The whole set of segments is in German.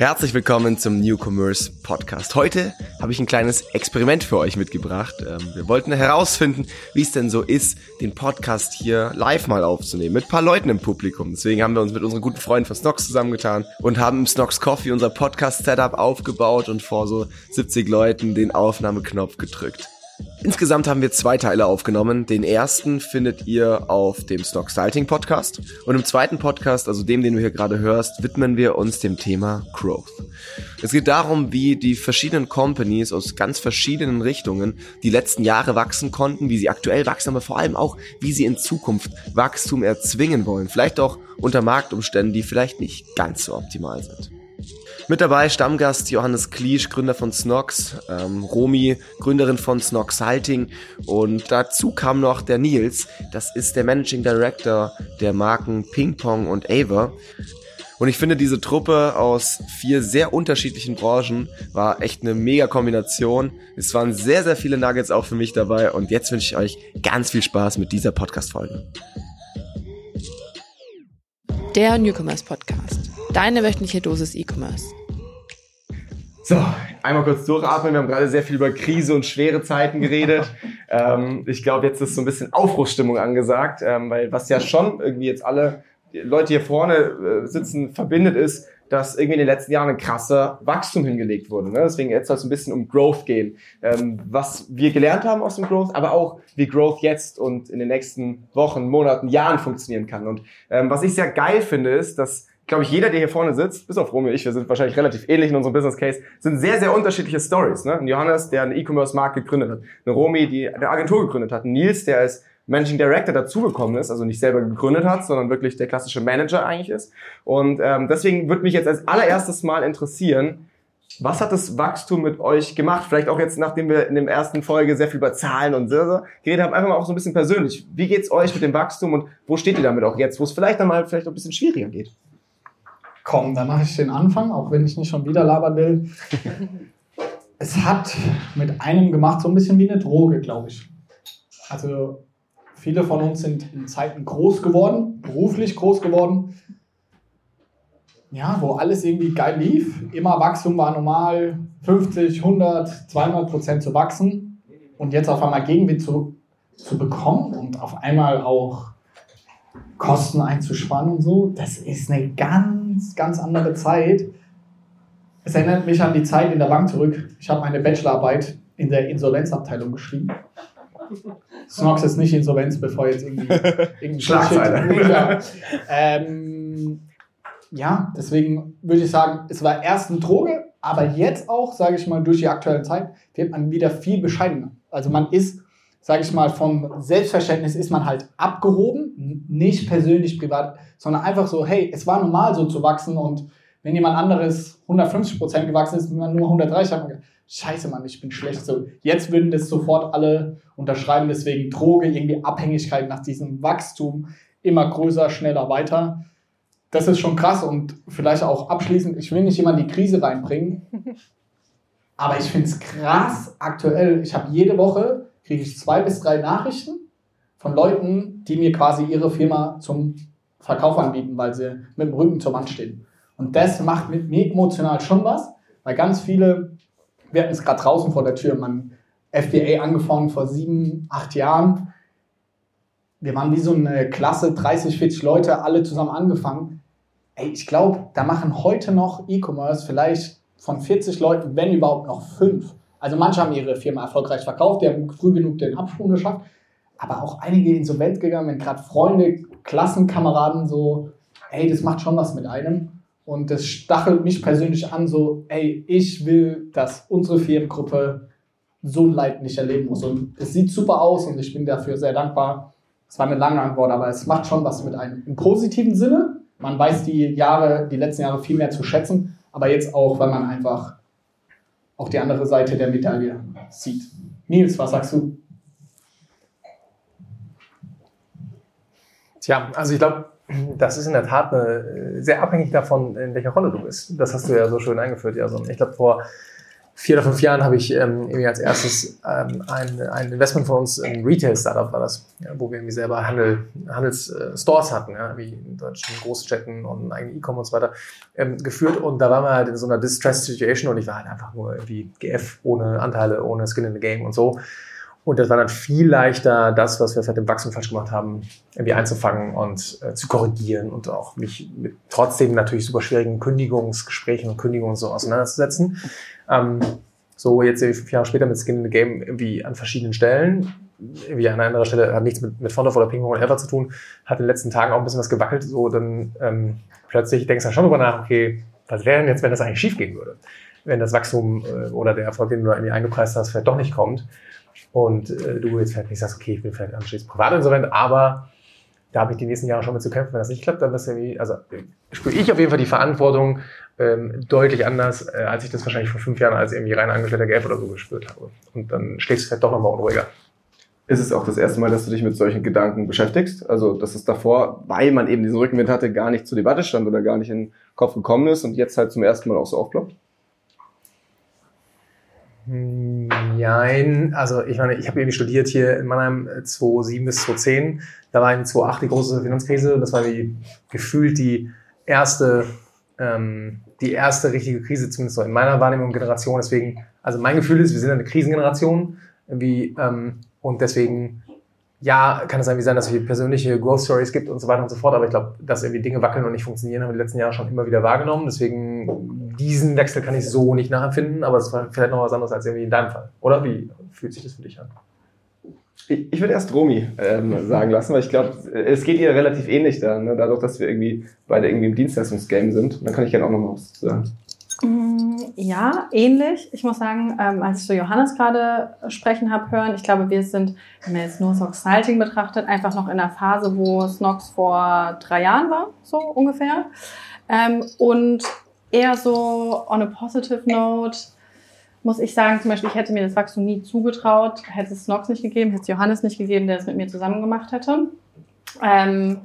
Herzlich willkommen zum New Commerce Podcast. Heute habe ich ein kleines Experiment für euch mitgebracht. Ähm, wir wollten herausfinden, wie es denn so ist, den Podcast hier live mal aufzunehmen, mit ein paar Leuten im Publikum. Deswegen haben wir uns mit unseren guten Freunden von Snox zusammengetan und haben im Snox Coffee unser Podcast-Setup aufgebaut und vor so 70 Leuten den Aufnahmeknopf gedrückt. Insgesamt haben wir zwei Teile aufgenommen. Den ersten findet ihr auf dem Stock Styling Podcast. Und im zweiten Podcast, also dem, den du hier gerade hörst, widmen wir uns dem Thema Growth. Es geht darum, wie die verschiedenen Companies aus ganz verschiedenen Richtungen die letzten Jahre wachsen konnten, wie sie aktuell wachsen, aber vor allem auch, wie sie in Zukunft Wachstum erzwingen wollen. Vielleicht auch unter Marktumständen, die vielleicht nicht ganz so optimal sind. Mit dabei Stammgast Johannes Kliesch, Gründer von Snox, ähm, Romi, Gründerin von Snox Halting und dazu kam noch der Nils, das ist der Managing Director der Marken Ping Pong und Ava. Und ich finde, diese Truppe aus vier sehr unterschiedlichen Branchen war echt eine mega Kombination. Es waren sehr, sehr viele Nuggets auch für mich dabei. Und jetzt wünsche ich euch ganz viel Spaß mit dieser Podcast-Folge. Der Newcomers Podcast. Deine wöchentliche Dosis E-Commerce. So, einmal kurz durchatmen. Wir haben gerade sehr viel über Krise und schwere Zeiten geredet. ähm, ich glaube, jetzt ist so ein bisschen Aufbruchsstimmung angesagt, ähm, weil was ja schon irgendwie jetzt alle Leute hier vorne äh, sitzen verbindet ist, dass irgendwie in den letzten Jahren ein krasser Wachstum hingelegt wurde. Ne? Deswegen jetzt soll es ein bisschen um Growth gehen. Ähm, was wir gelernt haben aus dem Growth, aber auch wie Growth jetzt und in den nächsten Wochen, Monaten, Jahren funktionieren kann. Und ähm, was ich sehr geil finde, ist, dass glaube ich, jeder, der hier vorne sitzt, bis auf Romeo und ich, wir sind wahrscheinlich relativ ähnlich in unserem Business Case, sind sehr, sehr unterschiedliche Stories. Ne? Ein Johannes, der eine E-Commerce-Markt gegründet hat, eine Romy, die eine Agentur gegründet hat, ein Nils, der als Managing Director dazugekommen ist, also nicht selber gegründet hat, sondern wirklich der klassische Manager eigentlich ist. Und ähm, deswegen würde mich jetzt als allererstes Mal interessieren, was hat das Wachstum mit euch gemacht? Vielleicht auch jetzt, nachdem wir in der ersten Folge sehr viel über Zahlen und so geredet haben, einfach mal auch so ein bisschen persönlich. Wie geht's euch mit dem Wachstum und wo steht ihr damit auch jetzt, wo es vielleicht dann mal vielleicht ein bisschen schwieriger geht? Komm, dann mache ich den Anfang, auch wenn ich nicht schon wieder labern will. es hat mit einem gemacht, so ein bisschen wie eine Droge, glaube ich. Also viele von uns sind in Zeiten groß geworden, beruflich groß geworden. Ja, wo alles irgendwie geil lief. Immer Wachstum war normal, 50, 100, 200 Prozent zu wachsen. Und jetzt auf einmal Gegenwind zu, zu bekommen und auf einmal auch Kosten einzusparen und so, das ist eine ganz, ganz andere Zeit. Es erinnert mich an die Zeit in der Bank zurück. Ich habe meine Bachelorarbeit in der Insolvenzabteilung geschrieben. Snox ist nicht Insolvenz, bevor jetzt irgendwie, irgendwie Schlagzeile. Ja. Ähm, ja, deswegen würde ich sagen, es war erst eine Droge, aber jetzt auch, sage ich mal, durch die aktuelle Zeit wird man wieder viel bescheidener. Also man ist sage ich mal, vom Selbstverständnis ist man halt abgehoben, nicht persönlich privat, sondern einfach so, hey, es war normal so zu wachsen und wenn jemand anderes 150 Prozent gewachsen ist, man nur 130, hat man gedacht, scheiße Mann, ich bin schlecht. So, jetzt würden das sofort alle unterschreiben, deswegen Droge, irgendwie Abhängigkeit nach diesem Wachstum, immer größer, schneller, weiter. Das ist schon krass und vielleicht auch abschließend, ich will nicht jemand die Krise reinbringen, aber ich finde es krass aktuell. Ich habe jede Woche kriege ich zwei bis drei Nachrichten von Leuten, die mir quasi ihre Firma zum Verkauf anbieten, weil sie mit dem Rücken zur Wand stehen. Und das macht mit mir emotional schon was, weil ganz viele, wir hatten es gerade draußen vor der Tür, man FBA angefangen vor sieben, acht Jahren. Wir waren wie so eine Klasse, 30, 40 Leute, alle zusammen angefangen. Ey, ich glaube, da machen heute noch E-Commerce vielleicht von 40 Leuten, wenn überhaupt noch fünf. Also manche haben ihre Firma erfolgreich verkauft, die haben früh genug den Absprung geschafft, aber auch einige insolvent gegangen, wenn gerade Freunde, Klassenkameraden so, ey, das macht schon was mit einem. Und das stachelt mich persönlich an, so, ey, ich will, dass unsere Firmengruppe so ein Leid nicht erleben muss. Und es sieht super aus und ich bin dafür sehr dankbar. Es war eine lange Antwort, aber es macht schon was mit einem. Im positiven Sinne, man weiß die Jahre, die letzten Jahre viel mehr zu schätzen, aber jetzt auch, weil man einfach auch die andere Seite der Medaille sieht. Nils, was sagst du? Tja, also ich glaube, das ist in der Tat eine, sehr abhängig davon, in welcher Rolle du bist. Das hast du ja so schön eingeführt, Jason. Ich glaube, vor vier oder fünf Jahren habe ich ähm, irgendwie als erstes ähm, ein, ein Investment von uns in Retail-Startup war das, ja, wo wir irgendwie selber Handel, Handelsstores äh, hatten, ja, wie in deutschen Großstädten und eigene E-Com und so weiter, ähm, geführt. Und da waren wir halt in so einer Distressed Situation und ich war halt einfach nur irgendwie GF ohne Anteile, ohne Skin in the Game und so. Und das war dann viel leichter, das, was wir vielleicht im Wachstum falsch gemacht haben, irgendwie einzufangen und äh, zu korrigieren und auch mich mit trotzdem natürlich super schwierigen Kündigungsgesprächen und Kündigungen so auseinanderzusetzen. Ähm, so jetzt fünf Jahre später mit Skin in the Game irgendwie an verschiedenen Stellen. Irgendwie an einer anderen Stelle hat nichts mit, mit Fondorf oder Ping oder Ever zu tun, hat in den letzten Tagen auch ein bisschen was gewackelt. So dann ähm, plötzlich denkst du dann schon drüber nach, okay, was wäre denn jetzt, wenn das eigentlich schief gehen würde? Wenn das Wachstum äh, oder der Erfolg, den du da irgendwie eingepreist hast, vielleicht doch nicht kommt und äh, du jetzt vielleicht nicht sagst, okay, ich bin vielleicht anschließend privatinsolvent, aber da habe ich die nächsten Jahre schon mit zu kämpfen. Wenn das nicht klappt, dann irgendwie, also spüre ich auf jeden Fall die Verantwortung ähm, deutlich anders, äh, als ich das wahrscheinlich vor fünf Jahren als irgendwie rein angestellter Gelb oder so gespürt habe. Und dann schlägst du vielleicht doch nochmal unruhiger. Ist es auch das erste Mal, dass du dich mit solchen Gedanken beschäftigst? Also, dass es davor, weil man eben diesen Rückenwind hatte, gar nicht zur Debatte stand oder gar nicht in den Kopf gekommen ist und jetzt halt zum ersten Mal auch so aufploppt? Nein, also ich meine, ich habe irgendwie studiert hier in Mannheim 2007 bis 2010. Da war in 2008 die große Finanzkrise. Das war wie gefühlt die erste, ähm, die erste richtige Krise, zumindest so in meiner Wahrnehmung Generation. Deswegen, also mein Gefühl ist, wir sind eine Krisengeneration. Irgendwie, ähm, und deswegen ja, kann es irgendwie sein, dass es persönliche Growth Stories gibt und so weiter und so fort, aber ich glaube, dass irgendwie Dinge wackeln und nicht funktionieren, haben wir die letzten Jahre schon immer wieder wahrgenommen. Deswegen, diesen Wechsel kann ich so nicht nachempfinden, aber es war vielleicht noch was anderes als irgendwie in deinem Fall. Oder wie fühlt sich das für dich an? Ich, ich würde erst Romy ähm, sagen lassen, weil ich glaube, es geht ihr relativ ähnlich da, ne? dadurch, dass wir irgendwie beide irgendwie im Dienstleistungsgame sind. dann kann ich gerne auch noch mal was sagen. Mm, ja, ähnlich. Ich muss sagen, ähm, als ich so Johannes gerade sprechen habe hören, ich glaube, wir sind, wenn man jetzt nur Snox Salting betrachtet, einfach noch in einer Phase, wo Snox vor drei Jahren war, so ungefähr. Ähm, und eher so on a positive note, muss ich sagen, zum Beispiel, ich hätte mir das Wachstum nie zugetraut, hätte es Snox nicht gegeben, hätte es Johannes nicht gegeben, der es mit mir zusammen gemacht hätte. Ähm,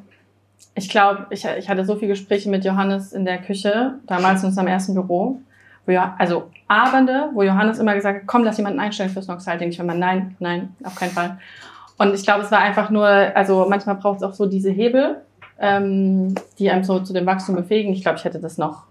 ich glaube, ich, ich hatte so viele Gespräche mit Johannes in der Küche, damals in unserem ersten Büro, ja, also Abende, wo Johannes immer gesagt hat, komm, lass jemanden einstellen fürs Noxalting. Ich war mal, nein, nein, auf keinen Fall. Und ich glaube, es war einfach nur, also manchmal braucht es auch so diese Hebel, ähm, die einem so zu dem Wachstum befähigen. Ich glaube, ich hätte das noch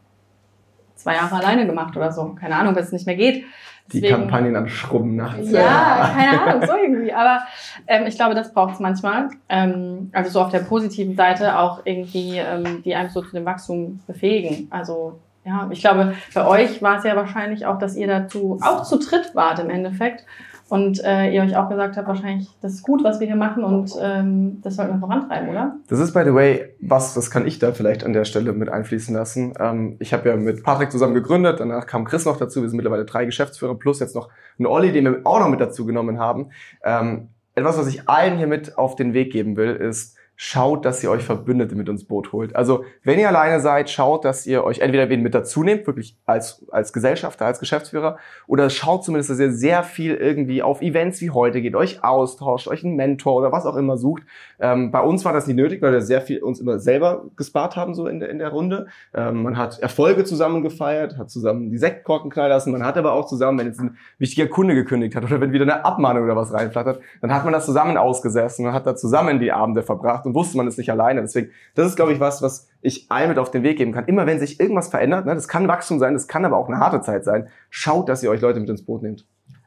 zwei Jahre alleine gemacht oder so. Keine Ahnung, wenn es nicht mehr geht. Deswegen, die Kampagnen am Schrubben nachts. Ja, keine Ahnung, so irgendwie. Aber ähm, ich glaube, das braucht es manchmal. Ähm, also so auf der positiven Seite auch irgendwie, ähm, die einem so zu dem Wachstum befähigen. Also ja, ich glaube, bei euch war es ja wahrscheinlich auch, dass ihr dazu auch zu dritt wart im Endeffekt und äh, ihr euch auch gesagt habt, wahrscheinlich, das ist gut, was wir hier machen und ähm, das sollten wir vorantreiben, oder? Das ist, by the way, was, das kann ich da vielleicht an der Stelle mit einfließen lassen. Ähm, ich habe ja mit Patrick zusammen gegründet, danach kam Chris noch dazu, wir sind mittlerweile drei Geschäftsführer plus jetzt noch ein Olli, den wir auch noch mit dazu genommen haben. Ähm, etwas, was ich allen hier mit auf den Weg geben will, ist, schaut, dass ihr euch Verbündete mit ins Boot holt. Also wenn ihr alleine seid, schaut, dass ihr euch entweder wen mit dazu nehmt, wirklich als, als Gesellschafter, als Geschäftsführer, oder schaut zumindest, dass ihr sehr viel irgendwie auf Events wie heute geht, euch austauscht, euch einen Mentor oder was auch immer sucht. Ähm, bei uns war das nicht nötig, weil wir sehr viel uns immer selber gespart haben, so in der, in der Runde. Ähm, man hat Erfolge zusammen gefeiert, hat zusammen die Sektkorken knallen lassen, man hat aber auch zusammen, wenn jetzt ein wichtiger Kunde gekündigt hat oder wenn wieder eine Abmahnung oder was reinflattert, dann hat man das zusammen ausgesessen und hat da zusammen die Abende verbracht gemacht und wusste, man ist nicht alleine. Deswegen, das ist, glaube ich, was, was ich allen mit auf den Weg geben kann. Immer wenn sich irgendwas verändert, ne, das kann Wachstum sein, das kann aber auch eine harte Zeit sein, schaut, dass ihr euch Leute mit ins Boot nehmt.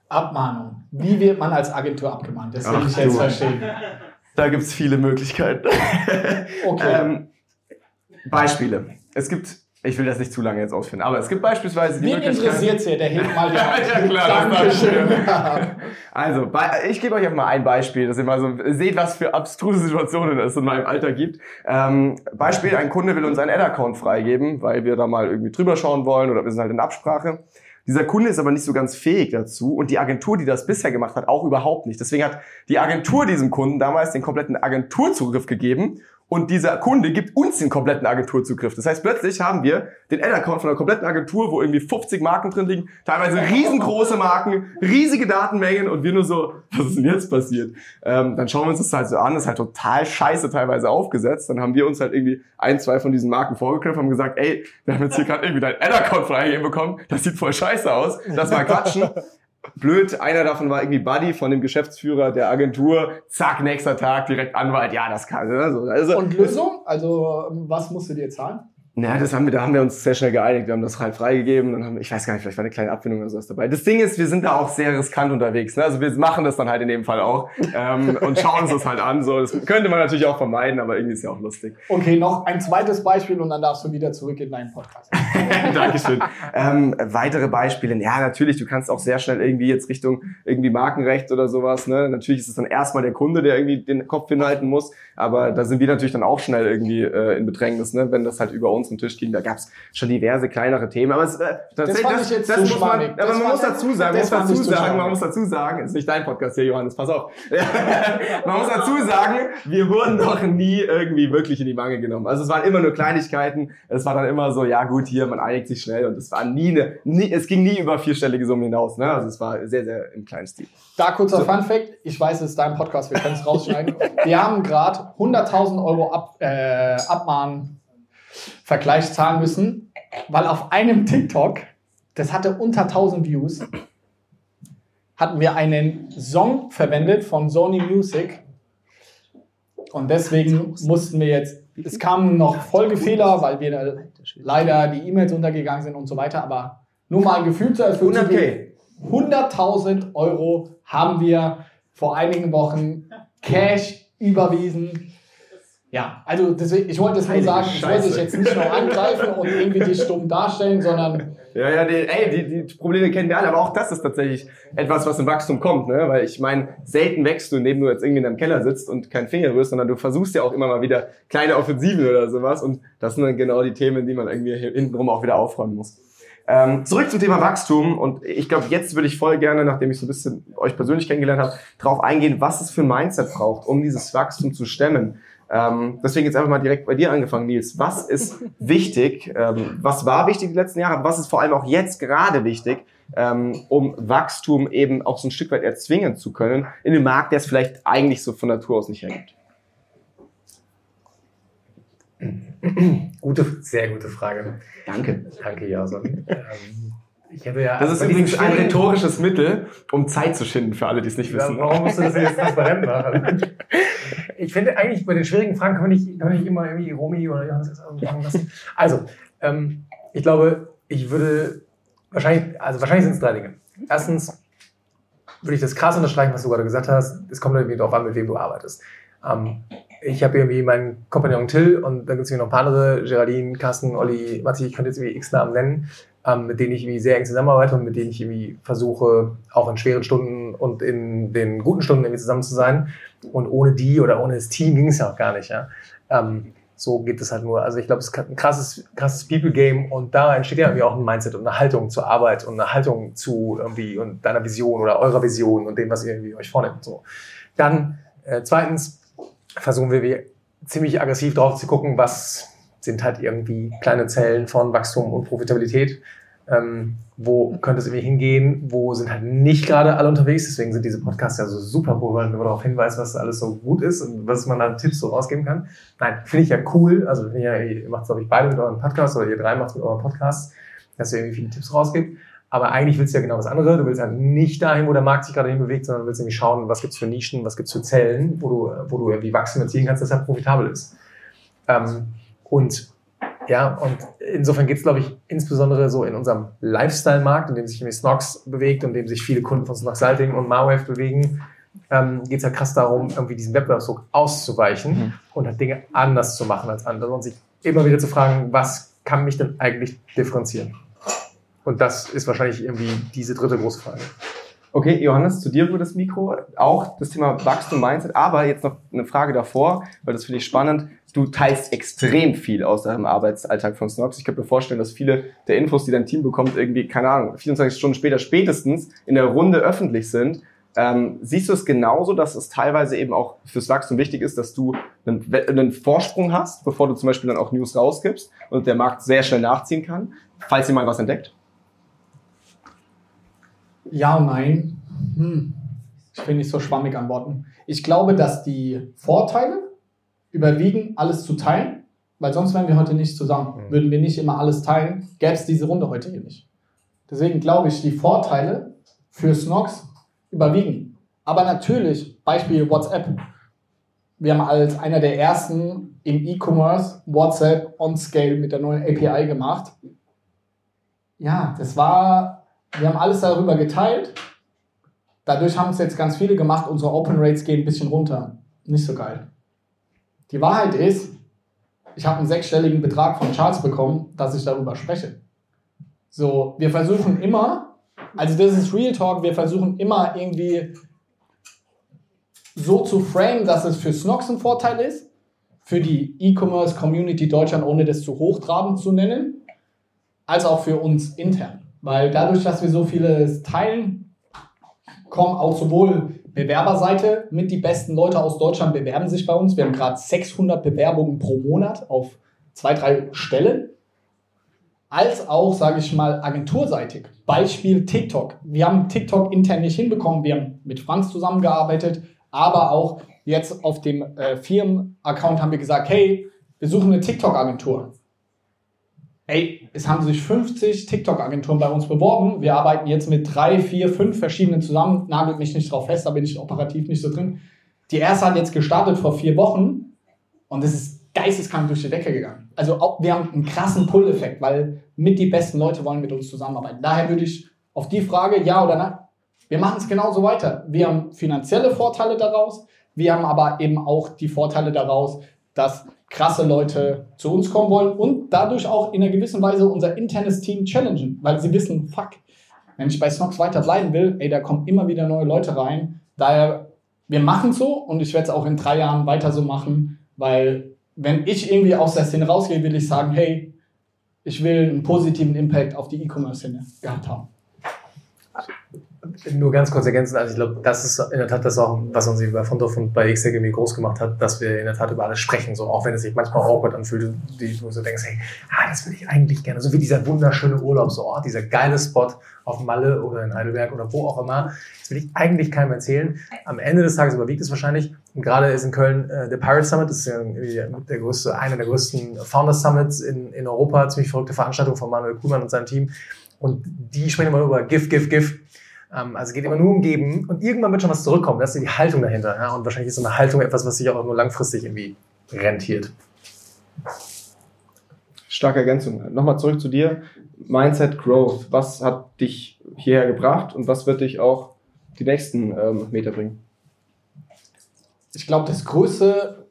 Abmahnung. Wie wird man als Agentur abgemahnt? Das will Ach, ich jetzt du. verstehen. Da gibt's viele Möglichkeiten. Okay. ähm, Beispiele. Es gibt ich will das nicht zu lange jetzt ausführen, aber es gibt beispielsweise die Wen interessiert hier? Der hebt mal die ja, klar, Dankeschön. also, ich gebe euch auch mal ein Beispiel, dass ihr mal so seht, was für abstruse Situationen es in meinem Alter gibt. Ähm, Beispiel, ein Kunde will uns einen Ad-Account freigeben, weil wir da mal irgendwie drüber schauen wollen oder wir sind halt in Absprache. Dieser Kunde ist aber nicht so ganz fähig dazu und die Agentur, die das bisher gemacht hat, auch überhaupt nicht. Deswegen hat die Agentur diesem Kunden damals den kompletten Agenturzugriff gegeben und dieser Kunde gibt uns den kompletten Agenturzugriff. Das heißt, plötzlich haben wir den Ad-Account von einer kompletten Agentur, wo irgendwie 50 Marken drin liegen, teilweise riesengroße Marken, riesige Datenmengen und wir nur so, was ist denn jetzt passiert? Ähm, dann schauen wir uns das halt so an, das ist halt total scheiße teilweise aufgesetzt. Dann haben wir uns halt irgendwie ein, zwei von diesen Marken vorgeknöpft, haben gesagt, ey, wir haben jetzt hier gerade irgendwie deinen Ad-Account freigegeben bekommen, das sieht voll scheiße aus, lass mal quatschen blöd, einer davon war irgendwie Buddy von dem Geschäftsführer der Agentur, zack, nächster Tag, direkt Anwalt, ja, das kann. Also, also, Und Lösung? Also, was musst du dir zahlen? Naja, das haben wir, da haben wir uns sehr schnell geeinigt. Wir haben das halt freigegeben. Dann haben, ich weiß gar nicht, vielleicht war eine kleine Abfindung oder sowas dabei. Das Ding ist, wir sind da auch sehr riskant unterwegs. Ne? Also wir machen das dann halt in dem Fall auch ähm, und schauen uns das halt an. So, das könnte man natürlich auch vermeiden, aber irgendwie ist ja auch lustig. Okay, noch ein zweites Beispiel und dann darfst du wieder zurück in deinen Podcast. Dankeschön. Ähm, weitere Beispiele. Ja, natürlich, du kannst auch sehr schnell irgendwie jetzt Richtung irgendwie Markenrecht oder sowas. Ne? Natürlich ist es dann erstmal der Kunde, der irgendwie den Kopf hinhalten muss. Aber da sind wir natürlich dann auch schnell irgendwie äh, in Bedrängnis, ne? wenn das halt über unseren Tisch ging. Da gab's schon diverse kleinere Themen. Aber es, äh, tatsächlich, zu muss man, aber Das man muss dazu sagen, man das muss dazu sagen, man muss dazu sagen, ist nicht dein Podcast hier, Johannes, pass auf. man muss dazu sagen, wir wurden noch nie irgendwie wirklich in die Mangel genommen. Also es waren immer nur Kleinigkeiten. Es war dann immer so, ja gut, hier, man einigt sich schnell und es war nie eine, nie, es ging nie über vierstellige Summen hinaus. Ne? Also es war sehr, sehr im kleinen Stil. Da kurzer Fun Fact, ich weiß, es ist dein Podcast, wir können es rausschneiden. Wir haben gerade 100.000 Euro Ab, äh, Abmahn-Vergleich zahlen müssen, weil auf einem TikTok, das hatte unter 1000 Views, hatten wir einen Song verwendet von Sony Music und deswegen mussten wir jetzt, es kamen noch Folgefehler, weil wir leider die E-Mails untergegangen sind und so weiter, aber nur mal ein Gefühl zu erfüllen. 100k. 100.000 Euro haben wir vor einigen Wochen Cash überwiesen. Ja, also deswegen, ich wollte es nur sagen, ich wollte dich jetzt nicht nur angreifen und irgendwie dich stumm darstellen, sondern Ja, ja, die, ey, die, die Probleme kennen wir alle, aber auch das ist tatsächlich etwas, was im Wachstum kommt, ne? Weil ich meine, selten wächst du, indem du jetzt irgendwie in deinem Keller sitzt und keinen Finger rührst, sondern du versuchst ja auch immer mal wieder kleine Offensiven oder sowas und das sind dann genau die Themen, die man irgendwie hier hintenrum auch wieder aufräumen muss. Ähm, zurück zum Thema Wachstum und ich glaube, jetzt würde ich voll gerne, nachdem ich so ein bisschen euch persönlich kennengelernt habe, darauf eingehen, was es für ein Mindset braucht, um dieses Wachstum zu stemmen. Ähm, deswegen jetzt einfach mal direkt bei dir angefangen, Nils. Was ist wichtig? Ähm, was war wichtig die letzten Jahre? Was ist vor allem auch jetzt gerade wichtig, ähm, um Wachstum eben auch so ein Stück weit erzwingen zu können in einem Markt, der es vielleicht eigentlich so von Natur aus nicht hergibt? Gute, sehr gute Frage. Danke. Danke, Jason. Ja. Das ist bei diesen übrigens ein rhetorisches Mittel, um Zeit zu schinden, für alle, die es nicht Ja, wissen. warum musst du das jetzt transparent machen? Ich finde eigentlich bei den schwierigen Fragen kann man nicht, kann man nicht immer irgendwie Romy oder Johannes jetzt anfangen lassen. Also, ähm, ich glaube, ich würde wahrscheinlich, also wahrscheinlich sind es drei Dinge. Erstens würde ich das krass unterstreichen, was du gerade gesagt hast. Es kommt irgendwie darauf an, mit wem du arbeitest. Ähm, ich habe irgendwie meinen Kompagnon Till und da gibt es noch ein paar andere, Geraldine, Carsten, Olli, Matti, ich könnte jetzt irgendwie x Namen nennen, ähm, mit denen ich irgendwie sehr eng zusammenarbeite und mit denen ich irgendwie versuche, auch in schweren Stunden und in den guten Stunden irgendwie zusammen zu sein. Und ohne die oder ohne das Team ging es ja auch gar nicht. Ja? Ähm, so geht es halt nur. Also ich glaube, es ist ein krasses, krasses People-Game und da entsteht ja irgendwie auch ein Mindset und eine Haltung zur Arbeit und eine Haltung zu irgendwie und deiner Vision oder eurer Vision und dem, was ihr irgendwie euch vornimmt. So. Dann äh, zweitens versuchen wir, wir ziemlich aggressiv drauf zu gucken, was sind halt irgendwie kleine Zellen von Wachstum und Profitabilität. Ähm, wo könnte es irgendwie hingehen? Wo sind halt nicht gerade alle unterwegs? Deswegen sind diese Podcasts ja so super weil man darauf hinweist, was alles so gut ist und was man an Tipps so rausgeben kann. Nein, finde ich ja cool. Also ja, ihr macht es, glaube ich, beide mit euren Podcasts oder ihr drei macht es mit euren Podcasts, dass ihr irgendwie viele Tipps rausgibt. Aber eigentlich willst du ja genau das andere. Du willst halt nicht dahin, wo der Markt sich gerade hinbewegt, sondern willst irgendwie schauen, was gibt's für Nischen, was gibt's für Zellen, wo du, wo du irgendwie Wachstum erzielen kannst, dass er profitabel ist. Ähm, und ja, und insofern geht es, glaube ich, insbesondere so in unserem Lifestyle-Markt, in dem sich Snox bewegt und in dem sich viele Kunden von Snoxalting und Marwave bewegen, ähm, geht es ja krass darum, irgendwie diesen Wettbewerbsdruck auszuweichen Mhm. und halt Dinge anders zu machen als andere und sich immer wieder zu fragen, was kann mich denn eigentlich differenzieren? Und das ist wahrscheinlich irgendwie diese dritte große Frage. Okay, Johannes, zu dir rüber das Mikro. Auch das Thema Wachstum, Mindset. Aber jetzt noch eine Frage davor, weil das finde ich spannend. Du teilst extrem viel aus deinem Arbeitsalltag von Snox. Ich könnte mir vorstellen, dass viele der Infos, die dein Team bekommt, irgendwie, keine Ahnung, 24 Stunden später spätestens in der Runde öffentlich sind. Ähm, siehst du es genauso, dass es teilweise eben auch fürs Wachstum wichtig ist, dass du einen, einen Vorsprung hast, bevor du zum Beispiel dann auch News rausgibst und der Markt sehr schnell nachziehen kann, falls mal was entdeckt? Ja und nein. Hm. Ich bin nicht so schwammig antworten. Ich glaube, dass die Vorteile überwiegen, alles zu teilen, weil sonst wären wir heute nicht zusammen. Mhm. Würden wir nicht immer alles teilen, gäbe es diese Runde heute hier nicht. Deswegen glaube ich, die Vorteile für Snox überwiegen. Aber natürlich, Beispiel WhatsApp. Wir haben als einer der ersten im E-Commerce WhatsApp on Scale mit der neuen API gemacht. Ja, das war, wir haben alles darüber geteilt. Dadurch haben es jetzt ganz viele gemacht. Unsere Open Rates gehen ein bisschen runter. Nicht so geil. Die Wahrheit ist, ich habe einen sechsstelligen Betrag von Charles bekommen, dass ich darüber spreche. So, wir versuchen immer, also das ist Real Talk, wir versuchen immer irgendwie so zu frame, dass es für Snox ein Vorteil ist, für die E-Commerce Community Deutschland, ohne das zu hochtrabend zu nennen, als auch für uns intern. Weil dadurch, dass wir so vieles teilen, kommen auch sowohl Bewerberseite mit die besten Leute aus Deutschland bewerben sich bei uns. Wir haben gerade 600 Bewerbungen pro Monat auf zwei, drei Stellen. Als auch, sage ich mal, agenturseitig. Beispiel TikTok. Wir haben TikTok intern nicht hinbekommen. Wir haben mit Franz zusammengearbeitet, aber auch jetzt auf dem äh, Firmenaccount haben wir gesagt, hey, wir suchen eine TikTok-Agentur. Ey, es haben sich 50 TikTok-Agenturen bei uns beworben. Wir arbeiten jetzt mit drei, vier, fünf verschiedenen zusammen. Nagelt mich nicht drauf fest, da bin ich operativ nicht so drin. Die erste hat jetzt gestartet vor vier Wochen und es ist geisteskrank durch die Decke gegangen. Also wir haben einen krassen Pull-Effekt, weil mit die besten Leute wollen mit uns zusammenarbeiten. Daher würde ich auf die Frage ja oder nein, wir machen es genauso weiter. Wir haben finanzielle Vorteile daraus, wir haben aber eben auch die Vorteile daraus, dass krasse Leute zu uns kommen wollen und dadurch auch in einer gewissen Weise unser internes Team challengen, weil sie wissen, fuck, wenn ich bei Snox weiter bleiben will, ey, da kommen immer wieder neue Leute rein. Daher, wir machen so und ich werde es auch in drei Jahren weiter so machen, weil wenn ich irgendwie aus der Szene rausgehe, will ich sagen, hey, ich will einen positiven Impact auf die E-Commerce-Szene gehabt haben. Nur ganz kurz ergänzen, also ich glaube, das ist in der Tat das auch, was uns bei Fontov und bei X irgendwie groß gemacht hat, dass wir in der Tat über alles sprechen, so auch wenn es sich manchmal awkward anfühlt, die, du so denkst, hey, ah, das würde ich eigentlich gerne, so wie dieser wunderschöne Urlaubsort, dieser geile Spot auf Malle oder in Heidelberg oder wo auch immer, das will ich eigentlich keinem erzählen. Am Ende des Tages überwiegt es wahrscheinlich, und gerade ist in Köln äh, der Pirate Summit, das ist ja der größte, einer der größten Founders Summits in, in Europa, ziemlich verrückte Veranstaltung von Manuel Kuhlmann und seinem Team, und die sprechen immer über GIF, GIF, GIF. Ähm, also es geht immer nur um Geben und irgendwann wird schon was zurückkommen. Das ist die Haltung dahinter. Ja? Und wahrscheinlich ist so eine Haltung etwas, was sich auch nur langfristig irgendwie rentiert. Starke Ergänzung. Nochmal zurück zu dir. Mindset Growth. Was hat dich hierher gebracht und was wird dich auch die nächsten ähm, Meter bringen? Ich glaube, das größte,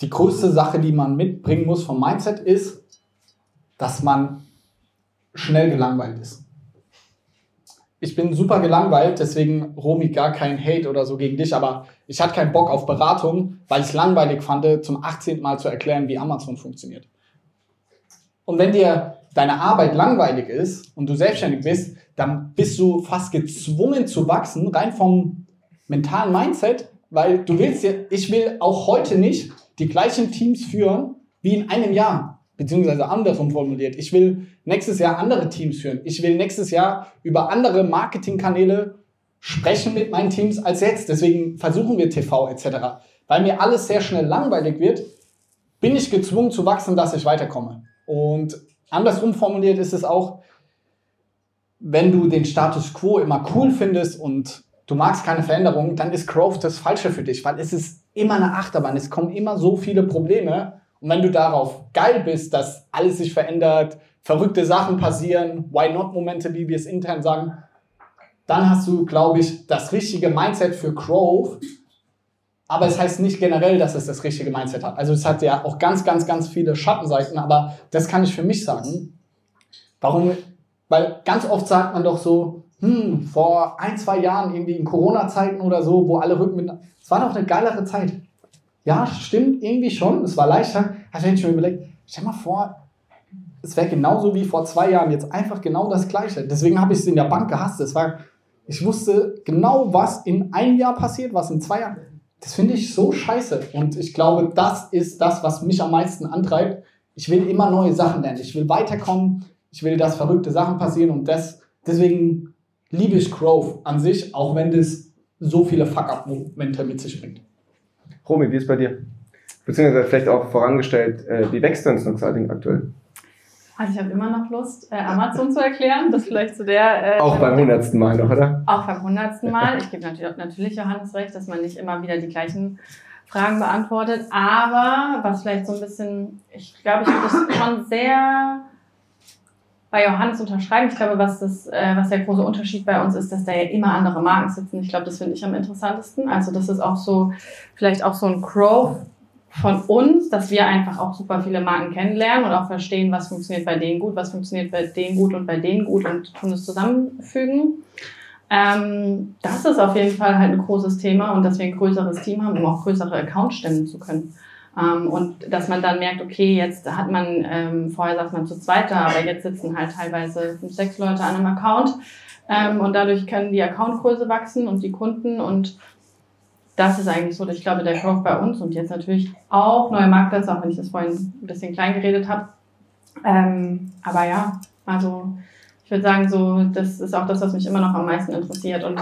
die größte Sache, die man mitbringen muss vom Mindset ist, dass man schnell gelangweilt ist. Ich bin super gelangweilt, deswegen Romy gar kein Hate oder so gegen dich, aber ich hatte keinen Bock auf Beratung, weil ich es langweilig fand, zum 18. Mal zu erklären, wie Amazon funktioniert. Und wenn dir deine Arbeit langweilig ist und du selbstständig bist, dann bist du fast gezwungen zu wachsen, rein vom mentalen Mindset, weil du willst ja, ich will auch heute nicht die gleichen Teams führen wie in einem Jahr, beziehungsweise andersrum formuliert. Ich will nächstes Jahr andere Teams führen. Ich will nächstes Jahr über andere Marketingkanäle sprechen mit meinen Teams als jetzt. Deswegen versuchen wir TV etc. Weil mir alles sehr schnell langweilig wird, bin ich gezwungen zu wachsen, dass ich weiterkomme. Und andersrum formuliert ist es auch, wenn du den Status quo immer cool findest und du magst keine Veränderung, dann ist Growth das Falsche für dich, weil es ist immer eine Achterbahn. Es kommen immer so viele Probleme. Und wenn du darauf geil bist, dass alles sich verändert, verrückte Sachen passieren, why not Momente, wie wir es intern sagen, dann hast du, glaube ich, das richtige Mindset für Growth. Aber es heißt nicht generell, dass es das richtige Mindset hat. Also es hat ja auch ganz, ganz, ganz viele Schattenseiten, aber das kann ich für mich sagen. Warum? Weil ganz oft sagt man doch so, hm, vor ein, zwei Jahren irgendwie in Corona-Zeiten oder so, wo alle Rücken mit... Es war doch eine geilere Zeit. Ja, stimmt, irgendwie schon. Es war leichter. Wenn ich mir überlegt, stell mal vor, es wäre genauso wie vor zwei Jahren jetzt einfach genau das Gleiche. Deswegen habe ich es in der Bank gehasst. Es war Ich wusste genau, was in einem Jahr passiert, was in zwei Jahren. Das finde ich so scheiße. Und ich glaube, das ist das, was mich am meisten antreibt. Ich will immer neue Sachen lernen. Ich will weiterkommen. Ich will, dass verrückte Sachen passieren. Und das, deswegen liebe ich Growth an sich, auch wenn das so viele Fuck-Up-Momente mit sich bringt. Romy, wie ist bei dir? Beziehungsweise vielleicht auch vorangestellt, äh, wie wächst denn Snox aktuell? Also ich habe immer noch Lust, äh, Amazon zu erklären. Das vielleicht zu der. Äh, auch beim hundertsten Mal noch, oder? Auch beim hundertsten Mal. Ich gebe natürlich, natürlich Johannes recht, dass man nicht immer wieder die gleichen Fragen beantwortet. Aber was vielleicht so ein bisschen, ich glaube, ich würde das schon sehr bei Johannes unterschreiben. Ich glaube, was, das, äh, was der große Unterschied bei uns ist, dass da ja immer andere Marken sitzen. Ich glaube, das finde ich am interessantesten. Also das ist auch so, vielleicht auch so ein Growth von uns, dass wir einfach auch super viele Marken kennenlernen und auch verstehen, was funktioniert bei denen gut, was funktioniert bei denen gut und bei denen gut und tun es zusammenfügen. Ähm, das ist auf jeden Fall halt ein großes Thema und dass wir ein größeres Team haben, um auch größere Accounts stemmen zu können. Ähm, und dass man dann merkt, okay, jetzt hat man, ähm, vorher sagt man zu zweit da, aber jetzt sitzen halt teilweise fünf, sechs Leute an einem Account ähm, und dadurch können die Accountgröße wachsen und die Kunden und das ist eigentlich so, ich glaube, der Growth bei uns und jetzt natürlich auch neue Marktplätze, auch wenn ich das vorhin ein bisschen klein geredet habe. Ähm, aber ja, also ich würde sagen, so, das ist auch das, was mich immer noch am meisten interessiert. Und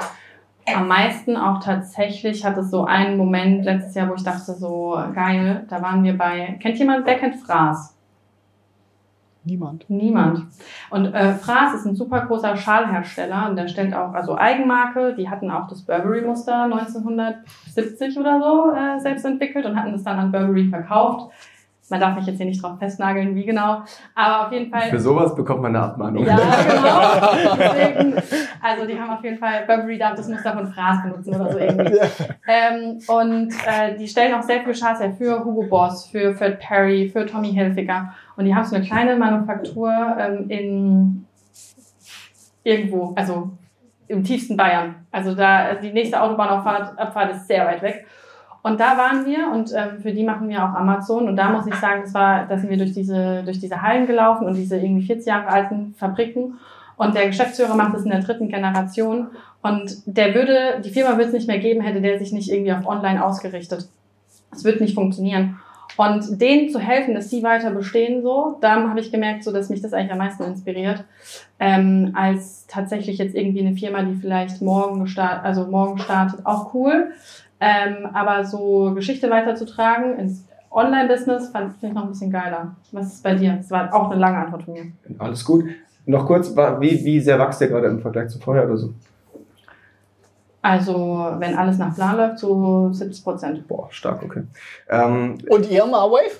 am meisten auch tatsächlich hat es so einen Moment letztes Jahr, wo ich dachte, so geil, da waren wir bei, kennt jemand, wer kennt Fraß? Niemand. Niemand. Und äh, Fraß ist ein super großer Schalhersteller und der stellt auch, also Eigenmarke, die hatten auch das Burberry-Muster 1970 oder so äh, selbst entwickelt und hatten das dann an Burberry verkauft. Man darf mich jetzt hier nicht drauf festnageln, wie genau. Aber auf jeden Fall. Für sowas bekommt man eine Abmahnung. Ja, genau. Deswegen, also die haben auf jeden Fall, Burberry darf das Muster von Fraß benutzen oder so irgendwie. Ähm, und äh, die stellen auch sehr viel Schals her für Hugo Boss, für Fred Perry, für Tommy Hilfiger. Und die haben so eine kleine Manufaktur ähm, in irgendwo, also im tiefsten Bayern. Also da die nächste Autobahnabfahrt Abfahrt ist sehr weit weg. Und da waren wir und ähm, für die machen wir auch Amazon. Und da muss ich sagen, das war, da sind wir durch diese, durch diese Hallen gelaufen und diese irgendwie 40 Jahre alten Fabriken. Und der Geschäftsführer macht es in der dritten Generation. Und der würde, die Firma würde es nicht mehr geben, hätte der sich nicht irgendwie auf online ausgerichtet. Es wird nicht funktionieren. Und denen zu helfen, dass die weiter bestehen, so, da habe ich gemerkt, so, dass mich das eigentlich am meisten inspiriert, ähm, als tatsächlich jetzt irgendwie eine Firma, die vielleicht morgen gestartet, also morgen startet, auch cool. Ähm, aber so Geschichte weiterzutragen ins Online-Business fand ich noch ein bisschen geiler. Was ist bei dir? Das war auch eine lange Antwort von mir. Alles gut. Noch kurz, wie, wie sehr wächst der gerade im Vergleich zu vorher oder so? Also, wenn alles nach Plan läuft, so 70 Prozent. Boah, stark, okay. Ähm, Und ihr, Marwave?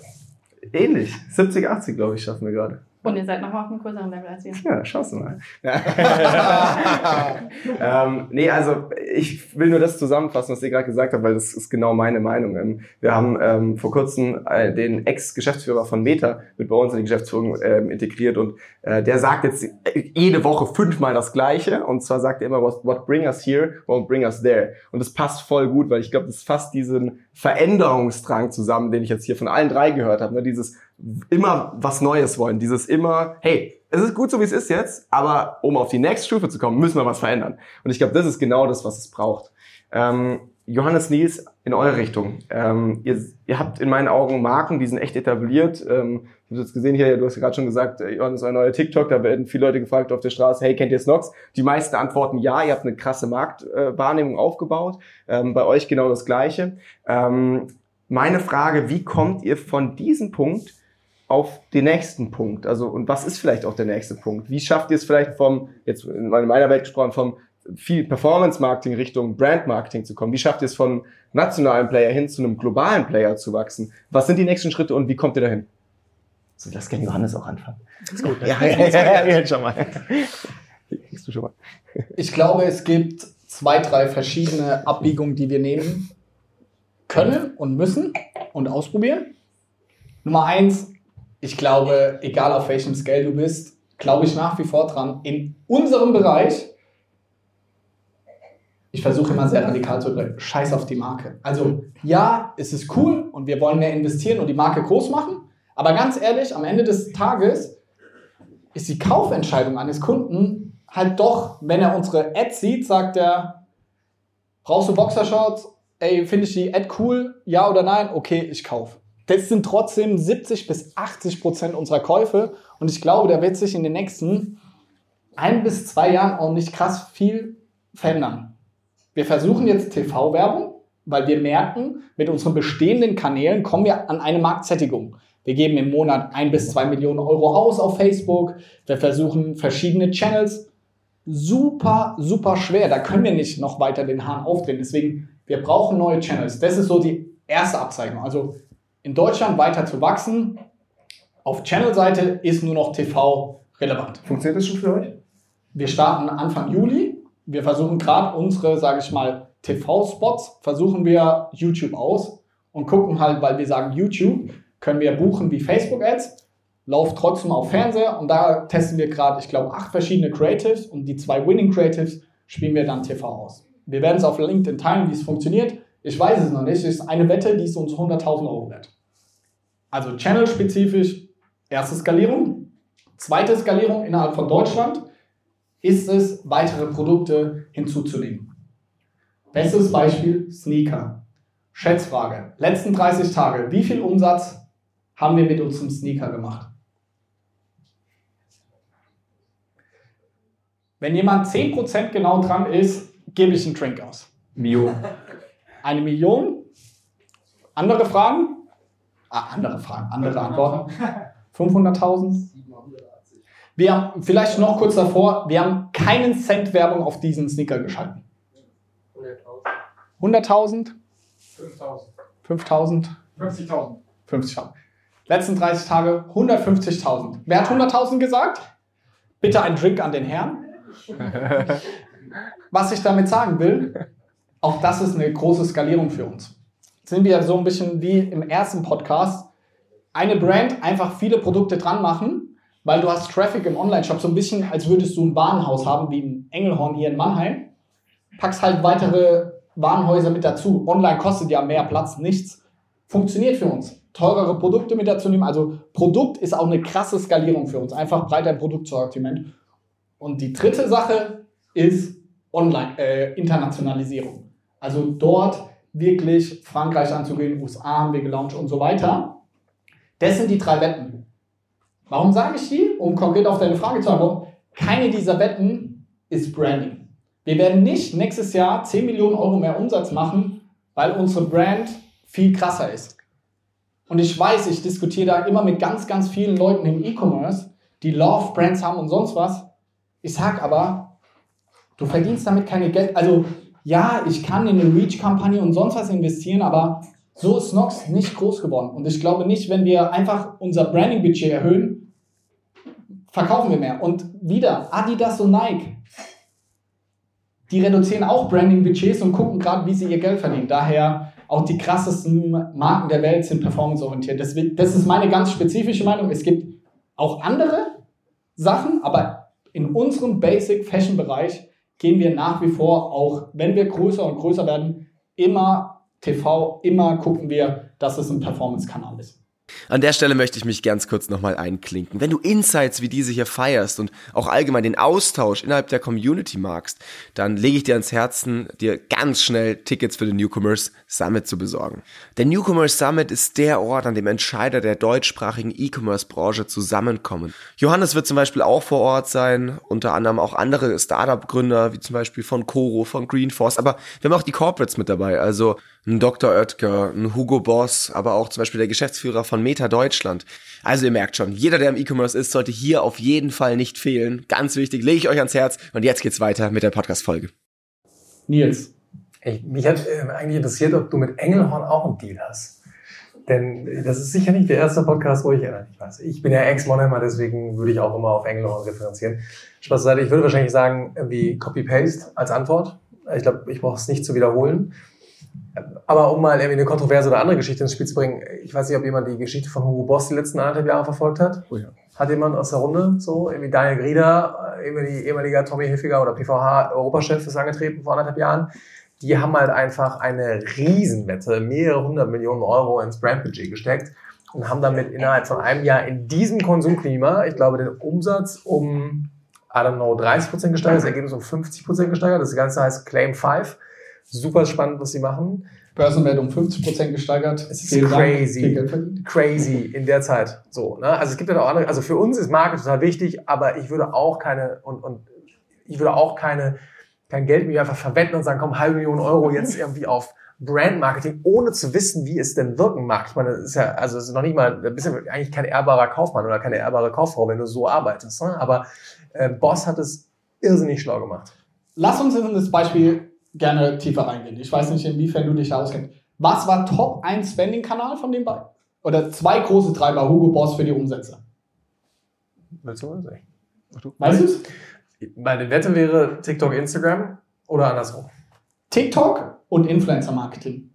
Ähnlich. 70, 80, glaube ich, schaffen wir gerade. Und ihr seid noch auf einem größeren Level als wir. Ja, schaust du mal. ähm, nee, also ich will nur das zusammenfassen, was ihr gerade gesagt habt, weil das ist genau meine Meinung. Ähm, wir haben ähm, vor kurzem äh, den Ex-Geschäftsführer von Meta mit bei uns in die Geschäftsführung ähm, integriert und äh, der sagt jetzt jede Woche fünfmal das Gleiche und zwar sagt er immer, what, what bring us here won't bring us there. Und das passt voll gut, weil ich glaube, das fasst diesen Veränderungsdrang zusammen, den ich jetzt hier von allen drei gehört habe. Ne? Dieses immer was Neues wollen. Dieses immer, hey, es ist gut so, wie es ist jetzt, aber um auf die nächste Stufe zu kommen, müssen wir was verändern. Und ich glaube, das ist genau das, was es braucht. Ähm, Johannes Niels, in eure Richtung. Ähm, ihr, ihr habt in meinen Augen Marken, die sind echt etabliert. Ähm, ich habe jetzt gesehen hier, du hast gerade schon gesagt, äh, Johannes, ein neuer TikTok, da werden viele Leute gefragt auf der Straße, hey, kennt ihr Snox? Die meisten antworten ja, ihr habt eine krasse Marktwahrnehmung äh, aufgebaut. Ähm, bei euch genau das Gleiche. Ähm, meine Frage, wie kommt ihr von diesem Punkt auf den nächsten Punkt? Also, und was ist vielleicht auch der nächste Punkt? Wie schafft ihr es vielleicht vom, jetzt in meiner Welt gesprochen, vom viel Performance-Marketing Richtung Brand-Marketing zu kommen? Wie schafft ihr es von nationalen Player hin zu einem globalen Player zu wachsen? Was sind die nächsten Schritte und wie kommt ihr dahin? So, lass gerne Johannes auch anfangen. Ist gut. Ja, ja, ja, ja, schon mal. Kriegst du schon mal. Ich glaube, es gibt zwei, drei verschiedene Abbiegungen, die wir nehmen können und müssen und ausprobieren. Nummer eins, ich glaube, egal auf welchem Scale du bist, glaube ich nach wie vor dran, in unserem Bereich, ich versuche immer sehr radikal zu bleiben, scheiß auf die Marke. Also ja, es ist cool und wir wollen mehr investieren und die Marke groß machen, aber ganz ehrlich, am Ende des Tages ist die Kaufentscheidung eines Kunden halt doch, wenn er unsere Ad sieht, sagt er, brauchst du Boxershorts? Ey, finde ich die Ad cool? Ja oder nein? Okay, ich kaufe. Das sind trotzdem 70 bis 80 Prozent unserer Käufe und ich glaube, da wird sich in den nächsten ein bis zwei Jahren auch nicht krass viel verändern. Wir versuchen jetzt TV-Werbung, weil wir merken, mit unseren bestehenden Kanälen kommen wir an eine Marktsättigung. Wir geben im Monat ein bis zwei Millionen Euro aus auf Facebook. Wir versuchen verschiedene Channels. Super, super schwer. Da können wir nicht noch weiter den Hahn aufdrehen. Deswegen, wir brauchen neue Channels. Das ist so die erste Abzeichnung. Also in Deutschland weiter zu wachsen. Auf Channel-Seite ist nur noch TV relevant. Funktioniert das schon für euch? Wir starten Anfang Juli. Wir versuchen gerade unsere, sage ich mal, TV-Spots, versuchen wir YouTube aus und gucken halt, weil wir sagen YouTube, können wir buchen wie Facebook-Ads, läuft trotzdem auf Fernseher und da testen wir gerade, ich glaube, acht verschiedene Creatives und die zwei Winning Creatives spielen wir dann TV aus. Wir werden es auf LinkedIn teilen, wie es funktioniert. Ich weiß es noch nicht. Es ist eine Wette, die ist uns 100.000 Euro wert. Also Channel-spezifisch, erste Skalierung. Zweite Skalierung innerhalb von Deutschland ist es, weitere Produkte hinzuzunehmen. Bestes Beispiel Sneaker. Schätzfrage. Letzten 30 Tage, wie viel Umsatz haben wir mit unserem Sneaker gemacht? Wenn jemand 10% genau dran ist, gebe ich einen Drink aus. Mio. Eine Million? Andere Fragen? Ah, andere Fragen, andere Antworten. 500.000? Wir haben, vielleicht noch kurz davor, wir haben keinen Cent Werbung auf diesen Sneaker geschalten. 100.000? 5.000? 50.000. 50.000. Letzten 30 Tage 150.000. Wer hat 100.000 gesagt? Bitte ein Drink an den Herrn. Was ich damit sagen will, auch das ist eine große Skalierung für uns. Jetzt sind wir so ein bisschen wie im ersten Podcast. Eine Brand einfach viele Produkte dran machen, weil du hast Traffic im Online-Shop, so ein bisschen als würdest du ein Warenhaus haben, wie ein Engelhorn hier in Mannheim. Packst halt weitere Warenhäuser mit dazu. Online kostet ja mehr Platz, nichts. Funktioniert für uns. Teurere Produkte mit dazu nehmen. Also Produkt ist auch eine krasse Skalierung für uns. Einfach breiter Produktsortiment. Und die dritte Sache ist Online, äh, Internationalisierung. Also dort wirklich Frankreich anzugehen, USA haben wir gelauncht und so weiter. Das sind die drei Wetten. Warum sage ich die? Um konkret auf deine Frage zu antworten. Keine dieser Wetten ist Branding. Wir werden nicht nächstes Jahr 10 Millionen Euro mehr Umsatz machen, weil unsere Brand viel krasser ist. Und ich weiß, ich diskutiere da immer mit ganz, ganz vielen Leuten im E-Commerce, die Love Brands haben und sonst was. Ich sag aber, du verdienst damit keine Geld. Also ja, ich kann in eine Reach-Kampagne und sonst was investieren, aber so ist Nox nicht groß geworden. Und ich glaube nicht, wenn wir einfach unser Branding-Budget erhöhen, verkaufen wir mehr. Und wieder, Adidas und Nike, die reduzieren auch Branding-Budgets und gucken gerade, wie sie ihr Geld verdienen. Daher auch die krassesten Marken der Welt sind performanceorientiert. Das, das ist meine ganz spezifische Meinung. Es gibt auch andere Sachen, aber in unserem Basic Fashion Bereich gehen wir nach wie vor, auch wenn wir größer und größer werden, immer TV, immer gucken wir, dass es ein Performance-Kanal ist. An der Stelle möchte ich mich ganz kurz nochmal einklinken. Wenn du Insights wie diese hier feierst und auch allgemein den Austausch innerhalb der Community magst, dann lege ich dir ans Herzen, dir ganz schnell Tickets für den Newcomers Summit zu besorgen. Der Newcomers Summit ist der Ort, an dem Entscheider der deutschsprachigen E-Commerce-Branche zusammenkommen. Johannes wird zum Beispiel auch vor Ort sein, unter anderem auch andere Startup-Gründer, wie zum Beispiel von Coro, von Greenforce, aber wir haben auch die Corporates mit dabei, also ein Dr. Oetker, ein Hugo Boss, aber auch zum Beispiel der Geschäftsführer von Meta Deutschland. Also ihr merkt schon, jeder, der im E-Commerce ist, sollte hier auf jeden Fall nicht fehlen. Ganz wichtig, lege ich euch ans Herz. Und jetzt geht's weiter mit der Podcast-Folge. Nils. Ey, mich hat äh, eigentlich interessiert, ob du mit Engelhorn auch einen Deal hast. Denn das ist sicher nicht der erste Podcast, wo ich, äh, ich weiß, ich bin ja Ex-Monheimer, deswegen würde ich auch immer auf Engelhorn referenzieren. Spaß beiseite, ich würde wahrscheinlich sagen, wie Copy-Paste als Antwort. Ich glaube, ich brauche es nicht zu wiederholen. Aber um mal irgendwie eine kontroverse oder andere Geschichte ins Spiel zu bringen, ich weiß nicht, ob jemand die Geschichte von Hugo Boss die letzten anderthalb Jahre verfolgt hat. Oh ja. Hat jemand aus der Runde so, irgendwie Daniel Grieder, ehemaliger Tommy Hilfiger oder PVH-Europachef ist angetreten vor anderthalb Jahren. Die haben halt einfach eine Riesenwette, mehrere hundert Millionen Euro ins Brandbudget gesteckt und haben damit innerhalb von einem Jahr in diesem Konsumklima, ich glaube, den Umsatz um I don't know, 30% gesteigert, das Ergebnis um 50% gesteigert. Das Ganze heißt Claim 5. Super spannend, was sie machen. Börsenwert um 50% gesteigert. Es ist Vielen Dank. crazy. Crazy in der Zeit. So, ne? Also es gibt ja auch andere, also für uns ist Marke total wichtig, aber ich würde auch keine, und, und ich würde auch keine, kein Geld mir einfach verwenden und sagen, komm, halbe Million Euro jetzt irgendwie auf Brandmarketing, ohne zu wissen, wie es denn wirken mag. Ich meine, das ist ja, also es ist noch nicht mal, bist du eigentlich kein ehrbarer Kaufmann oder keine ehrbare Kauffrau, wenn du so arbeitest. Ne? Aber äh, Boss hat es irrsinnig schlau gemacht. Lass uns in das Beispiel gerne tiefer reingehen. Ich weiß nicht, inwiefern du dich da auskennst. Was war Top 1 Spending-Kanal von den beiden? Oder zwei große Treiber Hugo Boss für die Umsätze? Willst du mal sagen? Weißt du es? Meine Wette wäre TikTok, Instagram oder andersrum. TikTok und Influencer-Marketing.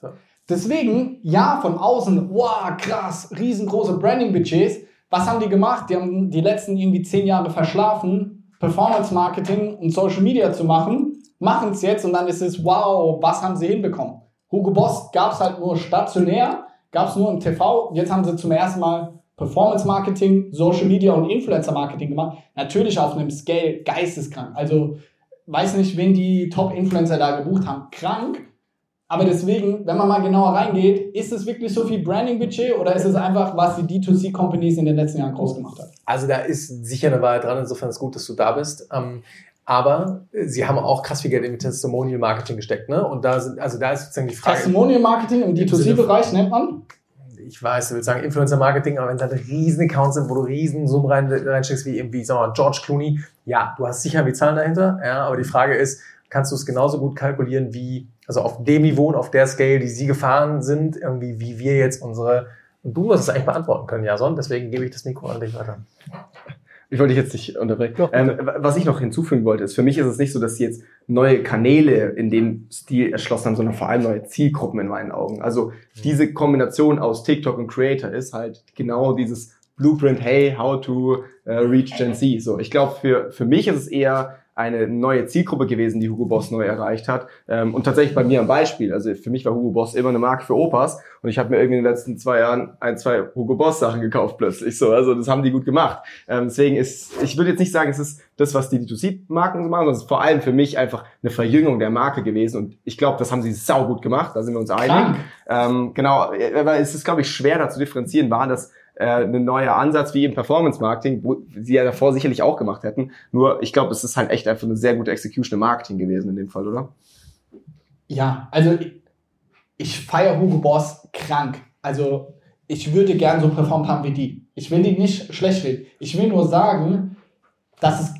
So. Deswegen, ja, von außen, wow, krass, riesengroße Branding-Budgets. Was haben die gemacht? Die haben die letzten irgendwie zehn Jahre verschlafen, Performance-Marketing und Social Media zu machen, machen es jetzt und dann ist es, wow, was haben sie hinbekommen? Hugo Boss gab es halt nur stationär, gab es nur im TV. Jetzt haben sie zum ersten Mal Performance-Marketing, Social Media und Influencer-Marketing gemacht. Natürlich auf einem Scale geisteskrank. Also weiß nicht, wen die Top-Influencer da gebucht haben. Krank. Aber deswegen, wenn man mal genauer reingeht, ist es wirklich so viel Branding-Budget oder ist es einfach, was die D2C-Companies in den letzten Jahren groß gemacht hat? Also da ist sicher eine Wahrheit dran, insofern ist es gut, dass du da bist. Ähm, aber sie haben auch krass viel Geld in Testimonial Marketing gesteckt, ne? Und da sind, also da ist sozusagen die Frage. Testimonial-Marketing im D2C-Bereich nennt man? ich weiß, du willst sagen Influencer-Marketing, aber wenn es halt riesen Accounts sind, wo du riesen Summen rein, reinsteckst, wie irgendwie, sagen wir mal, George Clooney, ja, du hast sicher die Zahlen dahinter, ja, aber die Frage ist, kannst du es genauso gut kalkulieren wie, also auf dem Niveau und auf der Scale, die sie gefahren sind, irgendwie, wie wir jetzt unsere, und du wirst es eigentlich beantworten können, Jason, deswegen gebe ich das Mikro an dich weiter. Ich wollte dich jetzt nicht unterbrechen. Doch, ähm, was ich noch hinzufügen wollte, ist, für mich ist es nicht so, dass sie jetzt neue Kanäle in dem Stil erschlossen haben, sondern vor allem neue Zielgruppen in meinen Augen. Also diese Kombination aus TikTok und Creator ist halt genau dieses Blueprint, hey, how to uh, reach Gen Z. So, ich glaube, für, für mich ist es eher eine neue Zielgruppe gewesen, die Hugo Boss neu erreicht hat. Ähm, und tatsächlich bei mir am Beispiel. Also für mich war Hugo Boss immer eine Marke für Opas und ich habe mir irgendwie in den letzten zwei Jahren ein, zwei Hugo Boss Sachen gekauft plötzlich. So, also das haben die gut gemacht. Ähm, deswegen ist, ich würde jetzt nicht sagen, es ist das, was die D2C-Marken so machen, sondern es ist vor allem für mich einfach eine Verjüngung der Marke gewesen. Und ich glaube, das haben sie sau gut gemacht. Da sind wir uns einig. Ähm, genau, aber es ist, glaube ich, schwer da zu differenzieren, war das äh, ein neuer Ansatz wie im Performance Marketing, wo sie ja davor sicherlich auch gemacht hätten. Nur ich glaube, es ist halt echt einfach eine sehr gute Execution im Marketing gewesen in dem Fall, oder? Ja, also ich, ich feiere Hugo Boss krank. Also ich würde gern so performt haben wie die. Ich will die nicht schlecht reden. Ich will nur sagen, dass es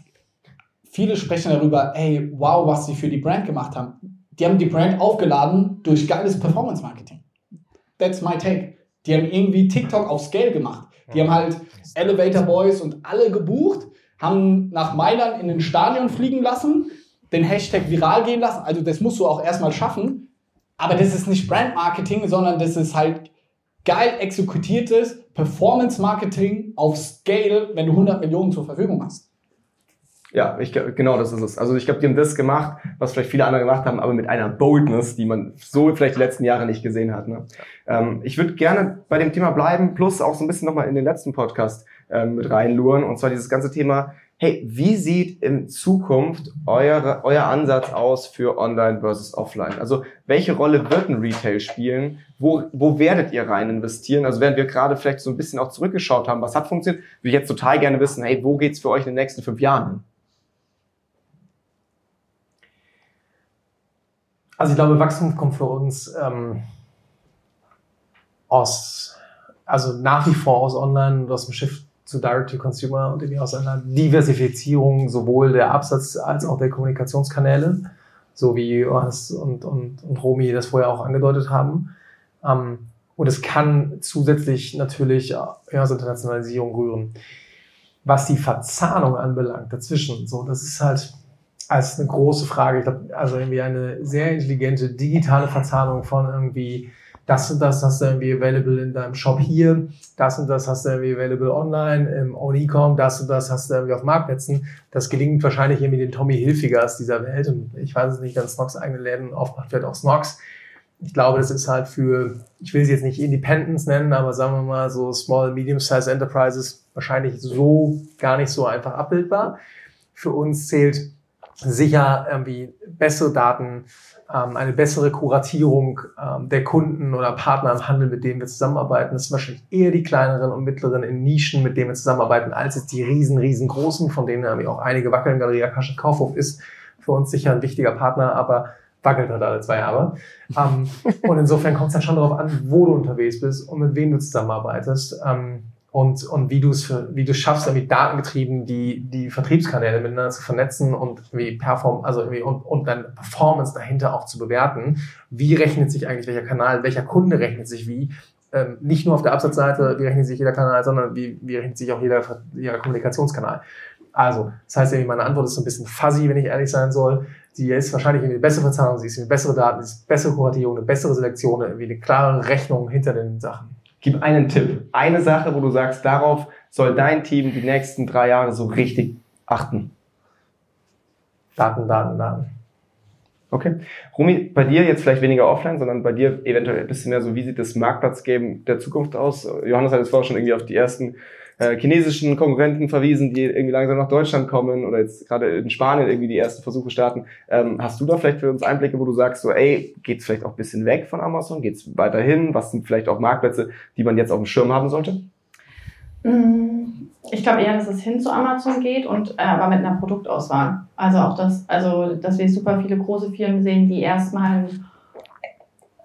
viele sprechen darüber, ey, wow, was sie für die Brand gemacht haben. Die haben die Brand aufgeladen durch geiles Performance Marketing. That's my take. Die haben irgendwie TikTok auf Scale gemacht. Die haben halt Elevator Boys und alle gebucht, haben nach Mailand in den Stadion fliegen lassen, den Hashtag viral gehen lassen. Also das musst du auch erstmal schaffen. Aber das ist nicht Brand Marketing, sondern das ist halt geil exekutiertes Performance Marketing auf Scale, wenn du 100 Millionen zur Verfügung hast. Ja, ich, genau das ist es. Also ich glaube, die haben das gemacht, was vielleicht viele andere gemacht haben, aber mit einer Boldness, die man so vielleicht die letzten Jahre nicht gesehen hat. Ne? Ähm, ich würde gerne bei dem Thema bleiben, plus auch so ein bisschen nochmal in den letzten Podcast ähm, mit reinluren, und zwar dieses ganze Thema, hey, wie sieht in Zukunft eure, euer Ansatz aus für Online versus Offline? Also welche Rolle wird ein Retail spielen? Wo, wo werdet ihr rein investieren? Also während wir gerade vielleicht so ein bisschen auch zurückgeschaut haben, was hat funktioniert, würde ich jetzt total gerne wissen, hey, wo geht's für euch in den nächsten fünf Jahren Also ich glaube, Wachstum kommt für uns ähm, aus, also nach wie vor aus Online und aus dem Shift zu Direct-to-Consumer und irgendwie aus einer Diversifizierung sowohl der Absatz als auch der Kommunikationskanäle, so wie Johannes und, und, und Romy das vorher auch angedeutet haben. Ähm, und es kann zusätzlich natürlich ja, aus Internationalisierung rühren. Was die Verzahnung anbelangt dazwischen, so, das ist halt, als eine große Frage. Ich glaube, also irgendwie eine sehr intelligente digitale Verzahnung von irgendwie das und das hast du irgendwie available in deinem Shop hier, das und das hast du irgendwie available online im Own Ecom, das und das hast du irgendwie auf Marktplätzen. Das gelingt wahrscheinlich irgendwie den Tommy Hilfigers dieser Welt und ich weiß es nicht, wenn Snox eigene Läden aufmacht, wird auch Snox. Ich glaube, das ist halt für, ich will sie jetzt nicht Independence nennen, aber sagen wir mal so Small, Medium-Size Enterprises wahrscheinlich so gar nicht so einfach abbildbar. für uns zählt sicher irgendwie bessere Daten, ähm, eine bessere Kuratierung ähm, der Kunden oder Partner im Handel, mit denen wir zusammenarbeiten. Das sind wahrscheinlich eher die kleineren und mittleren in Nischen, mit denen wir zusammenarbeiten, als jetzt die riesen, riesengroßen, von denen irgendwie auch einige wackeln. Galeria Kasche Kaufhof ist für uns sicher ein wichtiger Partner, aber wackelt halt alle zwei Jahre. Ähm, und insofern kommt es dann schon darauf an, wo du unterwegs bist und mit wem du zusammenarbeitest. Ähm, und, und wie du es wie du schaffst, irgendwie datengetrieben die, die Vertriebskanäle miteinander zu vernetzen und wie perform, also irgendwie und, und dann Performance dahinter auch zu bewerten. Wie rechnet sich eigentlich welcher Kanal, welcher Kunde rechnet sich wie? Ähm, nicht nur auf der Absatzseite, wie rechnet sich jeder Kanal, sondern wie, wie rechnet sich auch jeder, jeder Kommunikationskanal. Also, das heißt, irgendwie meine Antwort ist so ein bisschen fuzzy, wenn ich ehrlich sein soll. Die ist wahrscheinlich eine bessere Verzahnung, sie ist eine bessere Daten, sie ist bessere Kuratierung, eine bessere Selektion, irgendwie eine klare Rechnung hinter den Sachen. Gib einen Tipp. Eine Sache, wo du sagst, darauf soll dein Team die nächsten drei Jahre so richtig achten. Daten, Daten, Daten. Okay. Rumi, bei dir jetzt vielleicht weniger offline, sondern bei dir eventuell ein bisschen mehr so, wie sieht das Marktplatzgeben der Zukunft aus? Johannes hat jetzt vorher schon irgendwie auf die ersten äh, chinesischen Konkurrenten verwiesen, die irgendwie langsam nach Deutschland kommen oder jetzt gerade in Spanien irgendwie die ersten Versuche starten. Ähm, hast du da vielleicht für uns Einblicke, wo du sagst, so, ey, geht's vielleicht auch ein bisschen weg von Amazon? Geht's weiterhin? Was sind vielleicht auch Marktplätze, die man jetzt auf dem Schirm haben sollte? Mm, ich glaube eher, dass es hin zu Amazon geht und äh, aber mit einer Produktauswahl. Also auch das, also dass wir super viele große Firmen sehen, die erstmal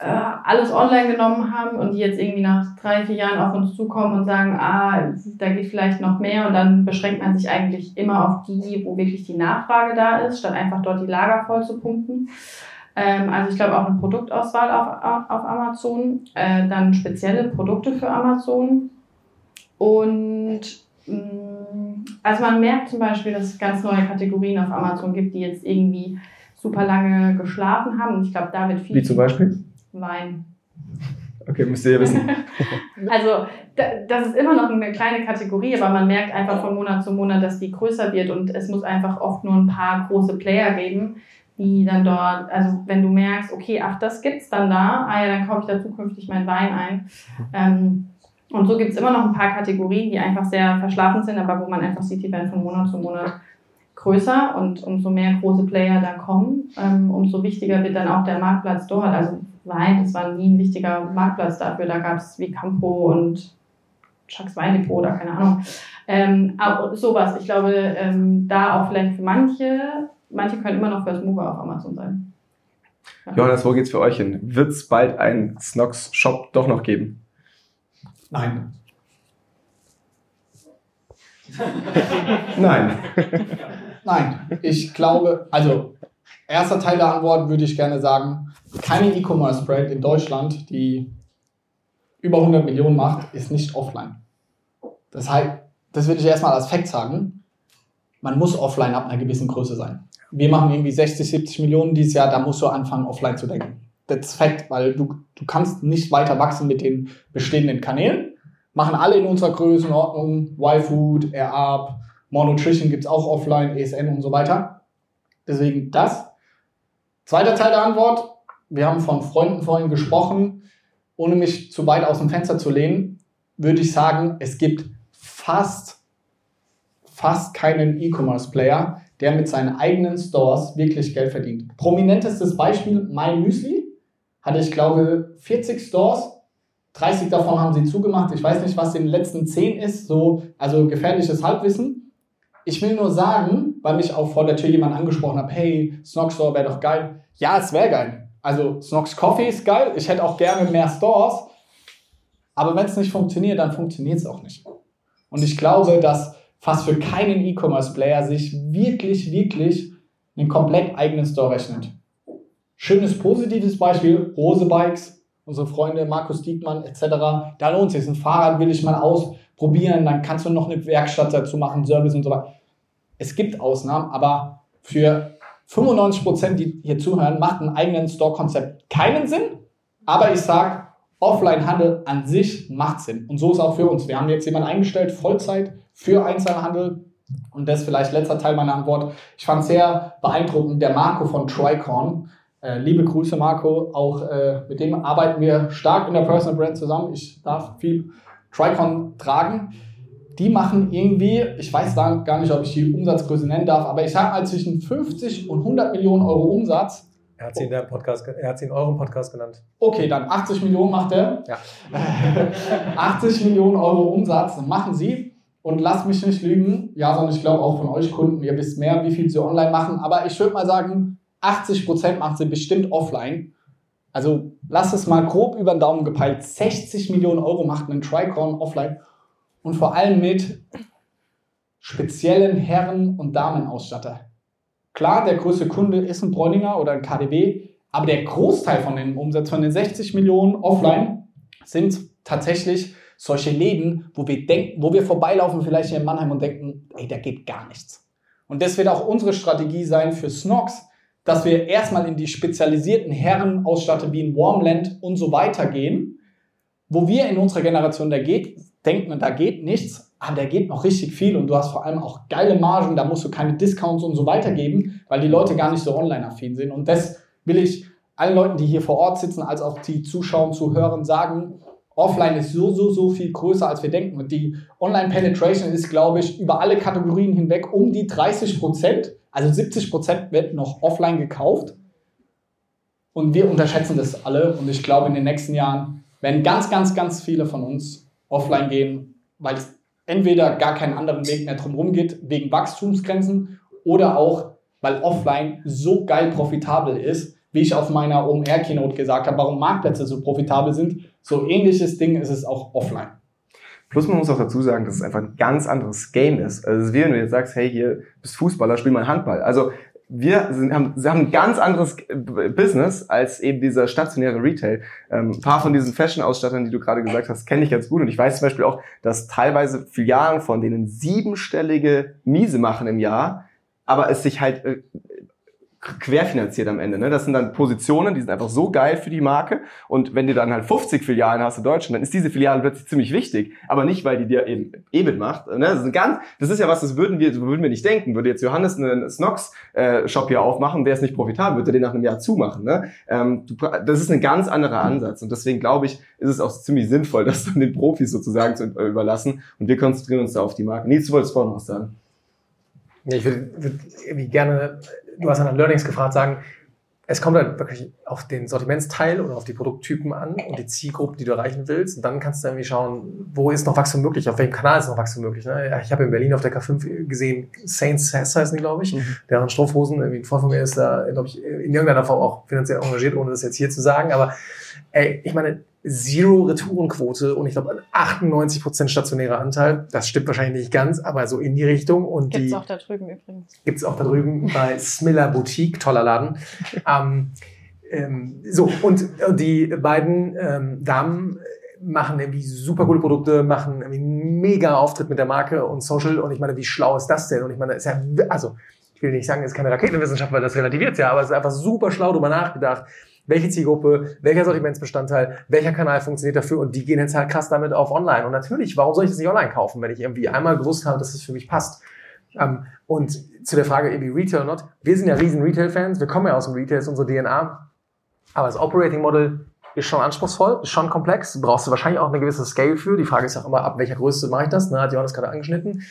äh, alles online genommen haben und die jetzt irgendwie nach drei, vier Jahren auf uns zukommen und sagen, ah, da geht vielleicht noch mehr und dann beschränkt man sich eigentlich immer auf die, wo wirklich die Nachfrage da ist, statt einfach dort die Lager voll zu pumpen. Ähm, also ich glaube auch eine Produktauswahl auf, auf Amazon, äh, dann spezielle Produkte für Amazon und mm, also man merkt zum Beispiel, dass es ganz neue Kategorien auf Amazon gibt, die jetzt irgendwie super lange geschlafen haben. Und ich glaube, da wird viel. Wie zum Beispiel? Wein. Okay, müsst ihr ja wissen. also das ist immer noch eine kleine Kategorie, aber man merkt einfach von Monat zu Monat, dass die größer wird und es muss einfach oft nur ein paar große Player geben, die dann dort, also wenn du merkst, okay, ach, das gibt's dann da, ah ja, dann kaufe ich da zukünftig meinen Wein ein. Ähm, und so gibt's immer noch ein paar Kategorien, die einfach sehr verschlafen sind, aber wo man einfach sieht, die werden von Monat zu Monat größer und umso mehr große Player da kommen, ähm, umso wichtiger wird dann auch der Marktplatz dort. Also Wein, das war nie ein wichtiger Marktplatz dafür. Da gab es wie Campo und Chucks Weindepot oder keine Ahnung. Ähm, aber sowas. Ich glaube, ähm, da auch vielleicht für manche, manche können immer noch First Mover auf Amazon sein. Ja. Johannes, wo geht's für euch hin? Wird es bald einen Snox-Shop doch noch geben? Nein. Nein. Nein. Ich glaube, also erster Teil der Antwort würde ich gerne sagen, keine E-Commerce-Brand in Deutschland, die über 100 Millionen macht, ist nicht offline. Das heißt, das würde ich erstmal als Fakt sagen. Man muss offline ab einer gewissen Größe sein. Wir machen irgendwie 60, 70 Millionen dieses Jahr, da musst du anfangen, offline zu denken. Das ist Fakt, weil du, du kannst nicht weiter wachsen mit den bestehenden Kanälen. Machen alle in unserer Größenordnung, Y-Food, AirUp, More Nutrition gibt es auch offline, ESN und so weiter. Deswegen das. Zweiter Teil der Antwort, wir haben von Freunden vorhin gesprochen, ohne mich zu weit aus dem Fenster zu lehnen, würde ich sagen, es gibt fast, fast keinen E-Commerce-Player, der mit seinen eigenen Stores wirklich Geld verdient. Prominentestes Beispiel, My Müsli, hatte ich glaube 40 Stores, 30 davon haben sie zugemacht. Ich weiß nicht, was in den letzten 10 ist, so, also gefährliches Halbwissen. Ich will nur sagen, weil mich auch vor der Tür jemand angesprochen hat, hey, Snog Store wäre doch geil. Ja, es wäre geil. Also Snox Coffee ist geil. Ich hätte auch gerne mehr Stores. Aber wenn es nicht funktioniert, dann funktioniert es auch nicht. Und ich glaube, dass fast für keinen E-Commerce-Player sich wirklich, wirklich einen komplett eigenen Store rechnet. Schönes positives Beispiel, Rose Bikes, unsere Freunde Markus Diekmann etc. Da lohnt es sich. Ein Fahrrad will ich mal ausprobieren, dann kannst du noch eine Werkstatt dazu machen, Service und so weiter. Es gibt Ausnahmen, aber für 95 Prozent, die hier zuhören, macht ein eigenen Store-Konzept keinen Sinn. Aber ich sage, Offline-Handel an sich macht Sinn. Und so ist auch für uns. Wir haben jetzt jemanden eingestellt, Vollzeit für Einzelhandel. Und das ist vielleicht letzter Teil meiner Antwort. Ich fand sehr beeindruckend, der Marco von Tricorn. Äh, liebe Grüße, Marco. Auch äh, mit dem arbeiten wir stark in der Personal Brand zusammen. Ich darf viel Tricon tragen. die machen irgendwie, ich weiß gar nicht, ob ich die Umsatzgröße nennen darf, aber ich sage mal zwischen 50 und 100 Millionen Euro Umsatz. Er hat sie in, der Podcast, er hat sie in eurem Podcast genannt. Okay, dann 80 Millionen macht er. Ja. 80 Millionen Euro Umsatz machen sie. Und lasst mich nicht lügen, ja, sondern ich glaube auch von euch Kunden, ihr wisst mehr, wie viel sie online machen. Aber ich würde mal sagen, 80 Prozent macht sie bestimmt offline. Also lasst es mal grob über den Daumen gepeilt. 60 Millionen Euro macht ein Tricorn offline und vor allem mit speziellen Herren- und Damenausstatter. Klar, der größte Kunde ist ein Bräuninger oder ein KDW, aber der Großteil von den Umsatz von den 60 Millionen offline sind tatsächlich solche Läden, wo wir denken, wo wir vorbeilaufen, vielleicht hier in Mannheim und denken, ey, da geht gar nichts. Und das wird auch unsere Strategie sein für Snox, dass wir erstmal in die spezialisierten Herrenausstatter wie in Warmland und so weiter gehen, wo wir in unserer Generation da geht, denken, da geht nichts, aber da geht noch richtig viel und du hast vor allem auch geile Margen, da musst du keine Discounts und so weiter geben, weil die Leute gar nicht so online-affin sind. Und das will ich allen Leuten, die hier vor Ort sitzen, als auch die Zuschauen, Zuhören sagen, offline ist so, so, so viel größer, als wir denken. Und die Online-Penetration ist, glaube ich, über alle Kategorien hinweg um die 30 Prozent. Also 70 Prozent wird noch offline gekauft. Und wir unterschätzen das alle. Und ich glaube, in den nächsten Jahren werden ganz, ganz, ganz viele von uns offline gehen, weil es entweder gar keinen anderen Weg mehr drumherum geht, wegen Wachstumsgrenzen, oder auch, weil offline so geil profitabel ist, wie ich auf meiner OMR-Keynote gesagt habe, warum Marktplätze so profitabel sind. So ähnliches Ding ist es auch offline. Plus man muss auch dazu sagen, dass es einfach ein ganz anderes Game ist. Also es ist wie wenn du jetzt sagst, hey, hier bist Fußballer, spiel mal Handball. Also wir sind, haben, haben ein ganz anderes Business als eben dieser stationäre Retail. Ähm, ein paar von diesen Fashion-Ausstattern, die du gerade gesagt hast, kenne ich ganz gut. Und ich weiß zum Beispiel auch, dass teilweise Filialen von denen siebenstellige Miese machen im Jahr, aber es sich halt äh, querfinanziert am Ende. Ne? Das sind dann Positionen, die sind einfach so geil für die Marke. Und wenn du dann halt 50 Filialen hast in Deutschland, dann ist diese Filiale plötzlich ziemlich wichtig. Aber nicht, weil die dir eben EBIT macht. Ne? Das, ist ganz, das ist ja was, das würden wir, würden wir nicht denken. Würde jetzt Johannes einen Snox-Shop hier aufmachen, wäre es nicht profitabel, würde den nach einem Jahr zumachen. Ne? Ähm, das ist ein ganz anderer Ansatz. Und deswegen glaube ich, ist es auch ziemlich sinnvoll, das dann den Profis sozusagen zu überlassen. Und wir konzentrieren uns da auf die Marke. Nils, du wolltest vorhin noch was sagen. Ja, ich würde würd irgendwie gerne du hast nach Learnings gefragt, sagen, es kommt halt wirklich auf den Sortimentsteil oder auf die Produkttypen an und die Zielgruppen, die du erreichen willst. Und dann kannst du irgendwie schauen, wo ist noch Wachstum möglich, auf welchem Kanal ist noch Wachstum möglich. Ne? Ich habe in Berlin auf der K5 gesehen, Saints heißen die, glaube ich, mhm. deren Strumpfhosen, irgendwie ein Freund von mir ist da, glaube ich, in irgendeiner Form auch finanziell engagiert, ohne das jetzt hier zu sagen. Aber ey, ich meine, Zero-Retourenquote und ich glaube 98% stationärer Anteil. Das stimmt wahrscheinlich nicht ganz, aber so in die Richtung. Und gibt's die, auch da drüben übrigens. Gibt's auch da drüben bei Smiller Boutique, toller Laden. ähm, ähm, so, und die beiden ähm, Damen machen irgendwie super coole Produkte, machen irgendwie einen mega Auftritt mit der Marke und Social. Und ich meine, wie schlau ist das denn? Und ich meine, ist ja, also, ich will nicht sagen, es ist keine Raketenwissenschaft, weil das relativiert ja, aber es ist einfach super schlau drüber nachgedacht welche Zielgruppe, welcher Sortimentsbestandteil, welcher Kanal funktioniert dafür und die gehen jetzt halt krass damit auf online. Und natürlich, warum soll ich das nicht online kaufen, wenn ich irgendwie einmal gewusst habe, dass es für mich passt? Ähm, und zu der Frage irgendwie Retail or not, wir sind ja riesen Retail-Fans, wir kommen ja aus dem Retail, ist unsere DNA, aber das Operating Model ist schon anspruchsvoll, ist schon komplex, brauchst du wahrscheinlich auch eine gewisse Scale für. Die Frage ist auch immer, ab welcher Größe mache ich das? Ne, hat Johannes gerade angeschnitten.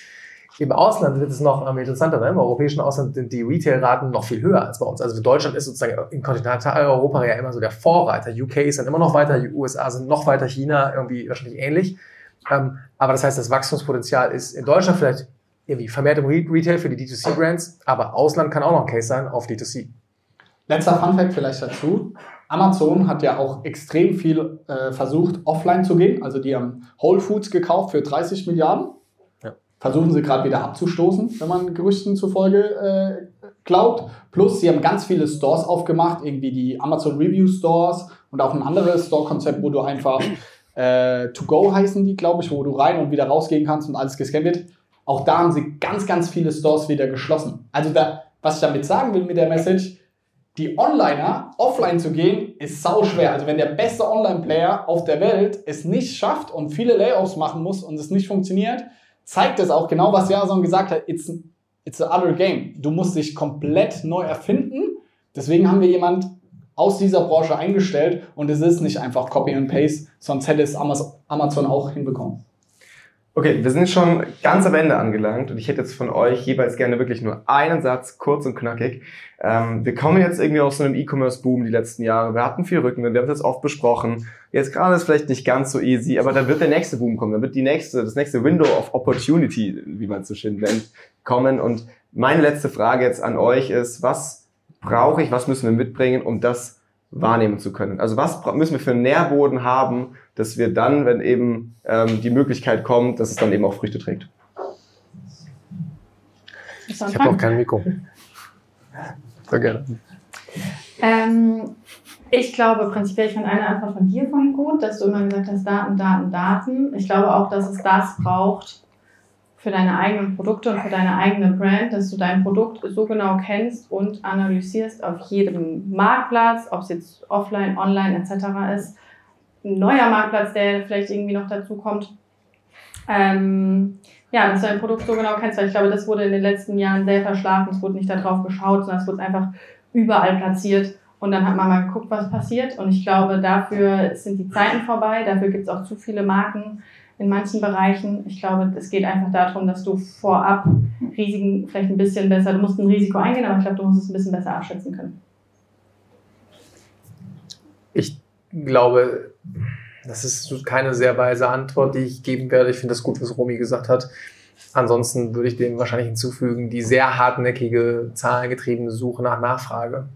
Im Ausland wird es noch ähm, interessanter. Ne? Im europäischen Ausland sind die Retail-Raten noch viel höher als bei uns. Also Deutschland ist sozusagen in Kontinentaleuropa ja immer so der Vorreiter. UK ist dann immer noch weiter, die USA sind noch weiter, China irgendwie wahrscheinlich ähnlich. Ähm, aber das heißt, das Wachstumspotenzial ist in Deutschland vielleicht irgendwie vermehrt im Retail für die D2C-Brands, aber Ausland kann auch noch ein Case sein auf D2C. Letzter Funfact vielleicht dazu. Amazon hat ja auch extrem viel äh, versucht, offline zu gehen. Also die haben Whole Foods gekauft für 30 Milliarden versuchen sie gerade wieder abzustoßen, wenn man Gerüchten zufolge äh, glaubt. Plus, sie haben ganz viele Stores aufgemacht, irgendwie die Amazon Review Stores und auch ein anderes Store-Konzept, wo du einfach äh, To Go heißen die, glaube ich, wo du rein und wieder rausgehen kannst und alles gescannt wird. Auch da haben sie ganz, ganz viele Stores wieder geschlossen. Also da, was ich damit sagen will mit der Message, die Onliner offline zu gehen, ist sau schwer. Also wenn der beste Online-Player auf der Welt es nicht schafft und viele Layoffs machen muss und es nicht funktioniert, zeigt es auch genau, was Jason gesagt hat. It's, it's a other game. Du musst dich komplett neu erfinden. Deswegen haben wir jemand aus dieser Branche eingestellt und es ist nicht einfach Copy and Paste, sonst hätte es Amazon auch hinbekommen. Okay, wir sind schon ganz am Ende angelangt und ich hätte jetzt von euch jeweils gerne wirklich nur einen Satz, kurz und knackig. Ähm, wir kommen jetzt irgendwie aus so einem E-Commerce-Boom die letzten Jahre. Wir hatten viel Rückenwind, wir haben es jetzt oft besprochen. Jetzt gerade ist vielleicht nicht ganz so easy, aber dann wird der nächste Boom kommen, dann wird die nächste, das nächste Window of Opportunity, wie man es so schön nennt, kommen. Und meine letzte Frage jetzt an euch ist, was brauche ich, was müssen wir mitbringen, um das wahrnehmen zu können? Also was müssen wir für einen Nährboden haben, dass wir dann, wenn eben ähm, die Möglichkeit kommt, dass es dann eben auch Früchte trägt? Ich habe auch kein Mikro. Sehr gerne. Ähm, ich glaube prinzipiell, ich fand eine Antwort von dir von gut, dass du immer gesagt hast, Daten, Daten, Daten. Ich glaube auch, dass es das braucht für deine eigenen Produkte und für deine eigene Brand, dass du dein Produkt so genau kennst und analysierst auf jedem Marktplatz, ob es jetzt offline, online etc. ist. Ein neuer Marktplatz, der vielleicht irgendwie noch dazu kommt. Ähm, ja, dass du dein Produkt so genau kennst, weil ich glaube, das wurde in den letzten Jahren sehr verschlafen. Es wurde nicht darauf geschaut, sondern es wurde einfach überall platziert. Und dann hat man mal geguckt, was passiert. Und ich glaube, dafür sind die Zeiten vorbei. Dafür gibt es auch zu viele Marken in manchen Bereichen. Ich glaube, es geht einfach darum, dass du vorab Risiken vielleicht ein bisschen besser, du musst ein Risiko eingehen, aber ich glaube, du musst es ein bisschen besser abschätzen können. Ich glaube, das ist keine sehr weise Antwort, die ich geben werde. Ich finde das gut, was Romy gesagt hat. Ansonsten würde ich dem wahrscheinlich hinzufügen, die sehr hartnäckige, zahlengetriebene Suche nach Nachfrage.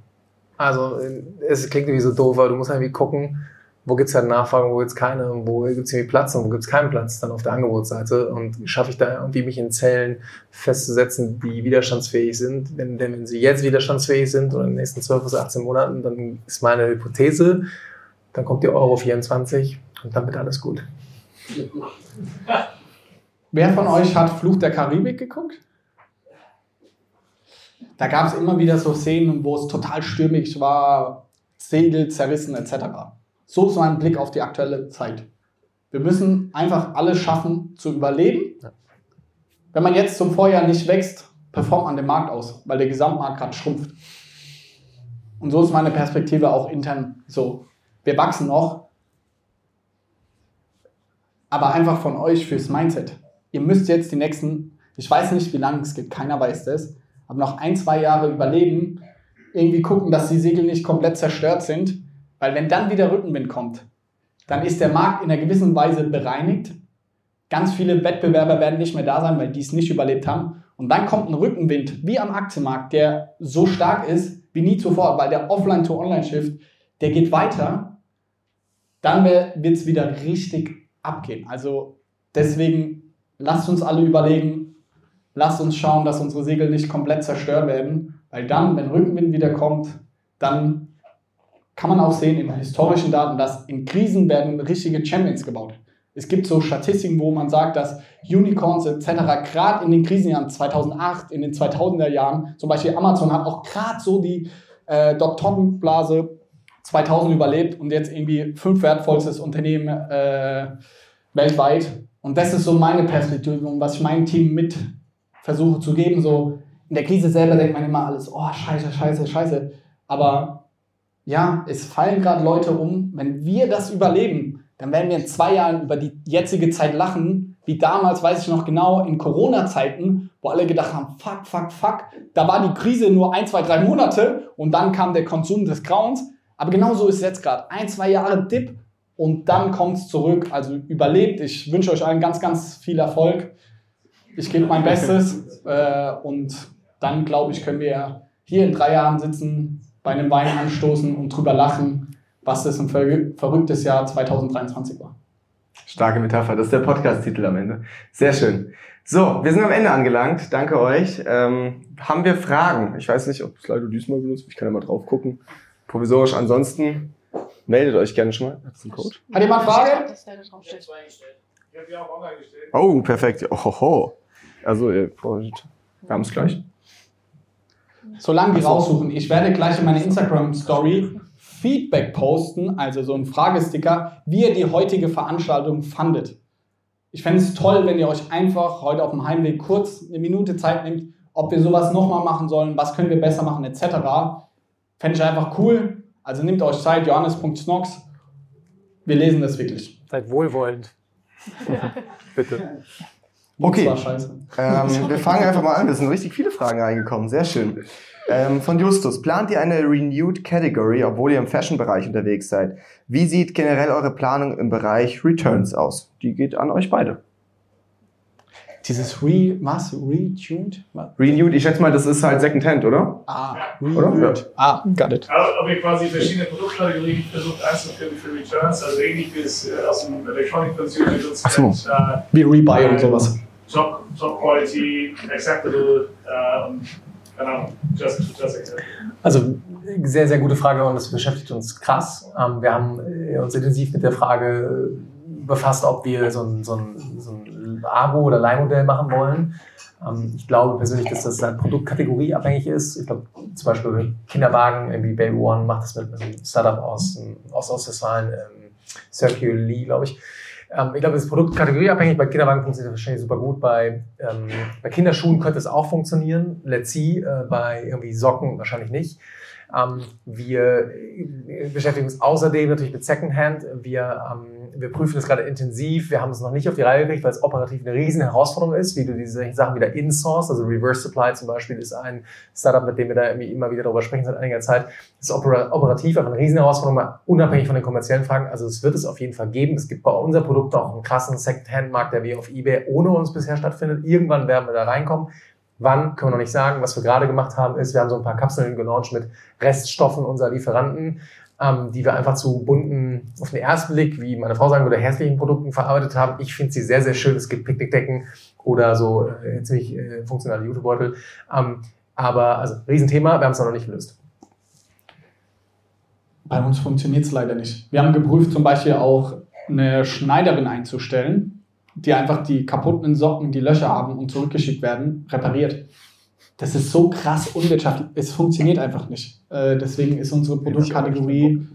Also es klingt irgendwie so doof, aber du musst irgendwie gucken, wo gibt es halt Nachfrage, wo gibt es keine, wo gibt es irgendwie Platz und wo gibt es keinen Platz dann auf der Angebotsseite und schaffe ich da irgendwie mich in Zellen festzusetzen, die widerstandsfähig sind. Denn, denn wenn sie jetzt widerstandsfähig sind oder in den nächsten 12 bis 18 Monaten, dann ist meine Hypothese, dann kommt die Euro 24 und dann wird alles gut. Wer von euch hat Fluch der Karibik geguckt? Da gab es immer wieder so Szenen, wo es total stürmisch war, Segel zerrissen etc. So ist mein Blick auf die aktuelle Zeit. Wir müssen einfach alles schaffen zu überleben. Wenn man jetzt zum Vorjahr nicht wächst, performt man den Markt aus, weil der Gesamtmarkt gerade schrumpft. Und so ist meine Perspektive auch intern so. Wir wachsen noch, aber einfach von euch fürs Mindset. Ihr müsst jetzt die nächsten, ich weiß nicht, wie lange es geht, keiner weiß das, aber noch ein, zwei Jahre überleben, irgendwie gucken, dass die Segel nicht komplett zerstört sind weil wenn dann wieder Rückenwind kommt, dann ist der Markt in einer gewissen Weise bereinigt. Ganz viele Wettbewerber werden nicht mehr da sein, weil die es nicht überlebt haben. Und dann kommt ein Rückenwind, wie am Aktienmarkt, der so stark ist wie nie zuvor, weil der Offline-to-Online-Shift, der geht weiter. Dann wird es wieder richtig abgehen. Also deswegen lasst uns alle überlegen, lasst uns schauen, dass unsere Segel nicht komplett zerstört werden, weil dann, wenn Rückenwind wieder kommt, dann kann man auch sehen in historischen Daten, dass in Krisen werden richtige Champions gebaut. Es gibt so Statistiken, wo man sagt, dass Unicorns etc. gerade in den Krisenjahren 2008, in den 2000er Jahren, zum Beispiel Amazon hat auch gerade so die äh, Dotcom-Blase 2000 überlebt und jetzt irgendwie fünf wertvollstes Unternehmen äh, weltweit. Und das ist so meine Perspektive und was ich meinem Team mit versuche zu geben. So in der Krise selber denkt man immer alles, oh scheiße, scheiße, scheiße. Aber ja, es fallen gerade Leute um. Wenn wir das überleben, dann werden wir in zwei Jahren über die jetzige Zeit lachen, wie damals, weiß ich noch genau, in Corona-Zeiten, wo alle gedacht haben, fuck, fuck, fuck, da war die Krise nur ein, zwei, drei Monate und dann kam der Konsum des Grauens. Aber genau so ist es jetzt gerade. Ein, zwei Jahre Dip und dann kommt es zurück. Also überlebt. Ich wünsche euch allen ganz, ganz viel Erfolg. Ich gebe mein Bestes äh, und dann, glaube ich, können wir hier in drei Jahren sitzen, bei einem Wein anstoßen und drüber lachen, was das ein verrücktes Jahr 2023 war. Starke Metapher, das ist der Podcast-Titel am Ende. Sehr schön. So, wir sind am Ende angelangt. Danke euch. Ähm, haben wir Fragen? Ich weiß nicht, ob Slido diesmal benutzt. Ich kann ja mal drauf gucken. Provisorisch. Ansonsten meldet euch gerne schon mal. Hat einen Code? Hat jemand Frage? Oh, perfekt. Oh, Also, wir haben es gleich. Solange die raussuchen. Ich werde gleich in meine Instagram-Story Feedback posten, also so ein Fragesticker, wie ihr die heutige Veranstaltung fandet. Ich fände es toll, wenn ihr euch einfach heute auf dem Heimweg kurz eine Minute Zeit nehmt, ob wir sowas nochmal machen sollen, was können wir besser machen, etc. Fände ich einfach cool. Also nehmt euch Zeit, johannes.snox. Wir lesen das wirklich. Seid wohlwollend. Bitte. Okay. Ähm, wir fangen einfach mal an. Es sind richtig viele Fragen reingekommen. Sehr schön. Ähm, von Justus. Plant ihr eine Renewed Category, obwohl ihr im Fashion-Bereich unterwegs seid? Wie sieht generell eure Planung im Bereich Returns aus? Die geht an euch beide. Dieses Re, was? Retuned? Renewed, ich schätze mal, das ist halt Secondhand, oder? Ah, Oder? Renewed. Ah, got it. Also, ob ihr quasi verschiedene Produktkategorien versucht einzuführen für Returns, also ähnlich wie es äh, aus dem Electronic Consumer genutzt so. wird. Äh, Wie Rebuy und sowas. Top, Top Quality, Acceptable äh, und keine Ahnung, just, just accept. Also sehr, sehr gute Frage und das beschäftigt uns krass. Ähm, wir haben äh, uns intensiv mit der Frage äh, befasst, ob wir so ein, so ein, so ein Abo- oder Leihmodell machen wollen. Ähm, ich glaube persönlich, dass das halt produktkategorieabhängig ist. Ich glaube zum Beispiel Kinderwagen, irgendwie Baby One macht das mit einem Startup aus Ostostwestfalen, ähm, Circle Lee, glaube ich. Ähm, ich glaube, das ist produktkategorieabhängig. Bei Kinderwagen funktioniert das wahrscheinlich super gut. Bei, ähm, bei Kinderschuhen könnte es auch funktionieren. Let's see. Äh, bei irgendwie Socken wahrscheinlich nicht. Ähm, wir äh, beschäftigen uns außerdem natürlich mit Secondhand. Wir, ähm, wir prüfen das gerade intensiv. Wir haben es noch nicht auf die Reihe gekriegt, weil es operativ eine riesen Herausforderung ist, wie du diese Sachen wieder insource. Also Reverse Supply zum Beispiel ist ein Startup, mit dem wir da irgendwie immer wieder darüber sprechen seit einiger Zeit. Das ist opera operativ aber eine riesen Herausforderung, mal unabhängig von den kommerziellen Fragen. Also es wird es auf jeden Fall geben. Es gibt bei unser Produkt auch einen krassen Secondhand-Markt, der wie auf eBay ohne uns bisher stattfindet. Irgendwann werden wir da reinkommen. Wann, können wir noch nicht sagen. Was wir gerade gemacht haben, ist, wir haben so ein paar Kapseln gelauncht mit Reststoffen unserer Lieferanten, ähm, die wir einfach zu bunten, auf den ersten Blick, wie meine Frau sagen würde, hässlichen Produkten verarbeitet haben. Ich finde sie sehr, sehr schön. Es gibt Picknickdecken oder so äh, ziemlich äh, funktionale Jutebeutel. Ähm, aber, also, Riesenthema, wir haben es noch nicht gelöst. Bei uns funktioniert es leider nicht. Wir haben geprüft, zum Beispiel auch eine Schneiderin einzustellen, die einfach die kaputten Socken, die Löcher haben und zurückgeschickt werden, repariert. Das ist so krass unwirtschaftlich. Es funktioniert einfach nicht. Äh, deswegen ist unsere Produktkategorie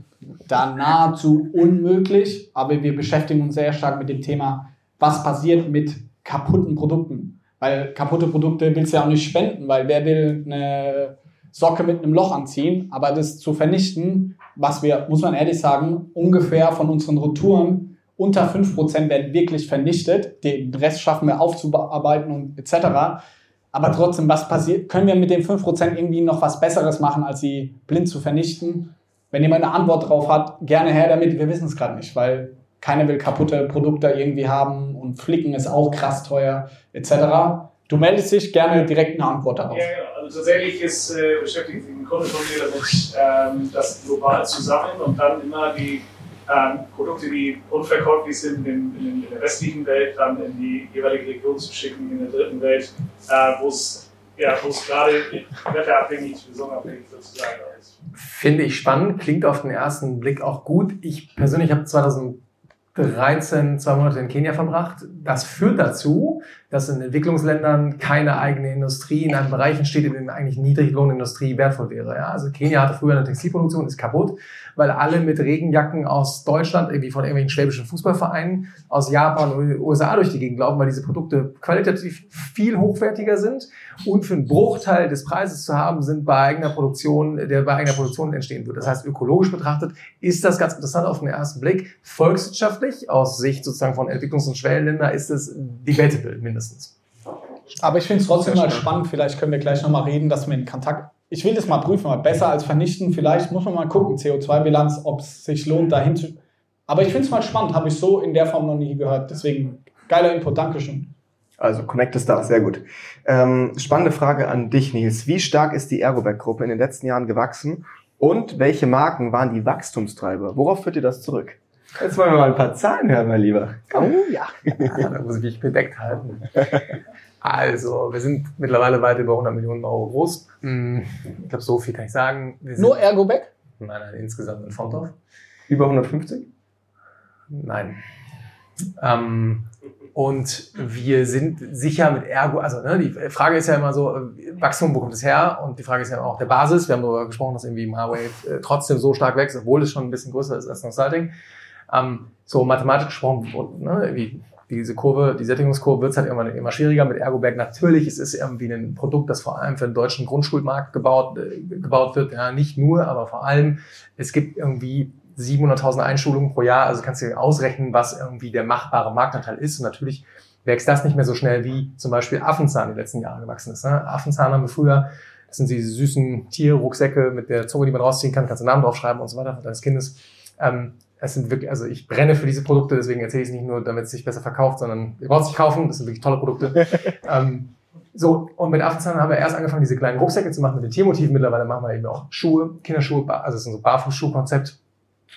da nahezu unmöglich. Aber wir beschäftigen uns sehr stark mit dem Thema, was passiert mit kaputten Produkten. Weil kaputte Produkte willst du ja auch nicht spenden, weil wer will eine Socke mit einem Loch anziehen, aber das zu vernichten, was wir, muss man ehrlich sagen, ungefähr von unseren Retouren unter 5% werden wirklich vernichtet. Den Rest schaffen wir aufzubearbeiten und etc. Aber trotzdem, was passiert? Können wir mit den 5% irgendwie noch was Besseres machen, als sie blind zu vernichten? Wenn jemand eine Antwort drauf hat, gerne her damit. Wir wissen es gerade nicht, weil keiner will kaputte Produkte irgendwie haben und Flicken ist auch krass teuer etc. Du meldest dich gerne direkt eine Antwort darauf. Ja, genau. Also tatsächlich ist, äh, beschäftigt sich ein Kunde von mir damit, ähm, das global zu sammeln und dann immer die ähm, Produkte, die unverkäuflich sind in, in, in der westlichen Welt, dann in die jeweilige Region zu schicken, in der dritten Welt, äh, wo es ja, gerade wetterabhängig, saisonabhängig sozusagen ist. Finde ich spannend, klingt auf den ersten Blick auch gut. Ich persönlich habe 2013 zwei Monate in Kenia verbracht. Das führt dazu, dass in Entwicklungsländern keine eigene Industrie in einem Bereich entsteht, in dem eigentlich Niedriglohnindustrie wertvoll wäre. Ja, also Kenia hatte früher eine Textilproduktion, ist kaputt, weil alle mit Regenjacken aus Deutschland, irgendwie von irgendwelchen schwäbischen Fußballvereinen, aus Japan und USA durch die Gegend laufen, weil diese Produkte qualitativ viel hochwertiger sind und für einen Bruchteil des Preises zu haben sind bei eigener Produktion, der bei eigener Produktion entstehen wird. Das heißt, ökologisch betrachtet ist das ganz interessant auf den ersten Blick. Volkswirtschaftlich, aus Sicht sozusagen von Entwicklungs- und Schwellenländern, ist es debatable mindestens. Aber ich finde es trotzdem mal spannend. Vielleicht können wir gleich nochmal reden, dass wir in Kontakt. Ich will das mal prüfen, mal besser als vernichten. Vielleicht muss man mal gucken, CO2-Bilanz, ob es sich lohnt, dahin zu. Aber ich finde es mal spannend, habe ich so in der Form noch nie gehört. Deswegen geiler Input, Dankeschön. Also Connect ist da, sehr gut. Ähm, spannende Frage an dich, Nils. Wie stark ist die Ergoback-Gruppe in den letzten Jahren gewachsen und welche Marken waren die Wachstumstreiber? Worauf führt ihr das zurück? Jetzt wollen wir mal ein paar Zahlen hören, mein Lieber. Oh ja. Ja, da muss ich mich bedeckt halten. Also, wir sind mittlerweile weit über 100 Millionen Euro groß. Hm, Ich glaube, so viel kann ich sagen. Nur Ergoback? Nein, nein, insgesamt in Fonthof. Über 150? Nein. Ähm, und wir sind sicher mit Ergo, also ne, die Frage ist ja immer so, Wachstum, wo kommt es her? Und die Frage ist ja auch der Basis. Wir haben darüber gesprochen, dass irgendwie Marwave äh, trotzdem so stark wächst, obwohl es schon ein bisschen größer ist als Consulting. Ähm, so mathematisch gesprochen, ne, wie diese Kurve, die Sättigungskurve wird halt irgendwann immer schwieriger mit Ergoberg. Natürlich ist es irgendwie ein Produkt, das vor allem für den deutschen Grundschulmarkt gebaut, äh, gebaut wird. Ja, nicht nur, aber vor allem. Es gibt irgendwie 700.000 Einschulungen pro Jahr. Also kannst du dir ausrechnen, was irgendwie der machbare Marktanteil ist. Und natürlich wächst das nicht mehr so schnell wie zum Beispiel Affenzahn die letzten Jahre gewachsen ist. Ne? Affenzahn haben wir früher, das sind diese süßen Tierrucksäcke mit der Zunge, die man rausziehen kann, kannst du Namen draufschreiben und so weiter deines Kindes. Ähm, es sind wirklich, also ich brenne für diese Produkte, deswegen erzähle ich es nicht nur, damit es sich besser verkauft, sondern ihr braucht es nicht kaufen, das sind wirklich tolle Produkte. ähm, so, und mit Affenzahn haben wir erst angefangen, diese kleinen Rucksäcke zu machen mit den Tiermotiven. Mittlerweile machen wir eben auch Schuhe, Kinderschuhe, also es ist ein so Barfußschuhkonzept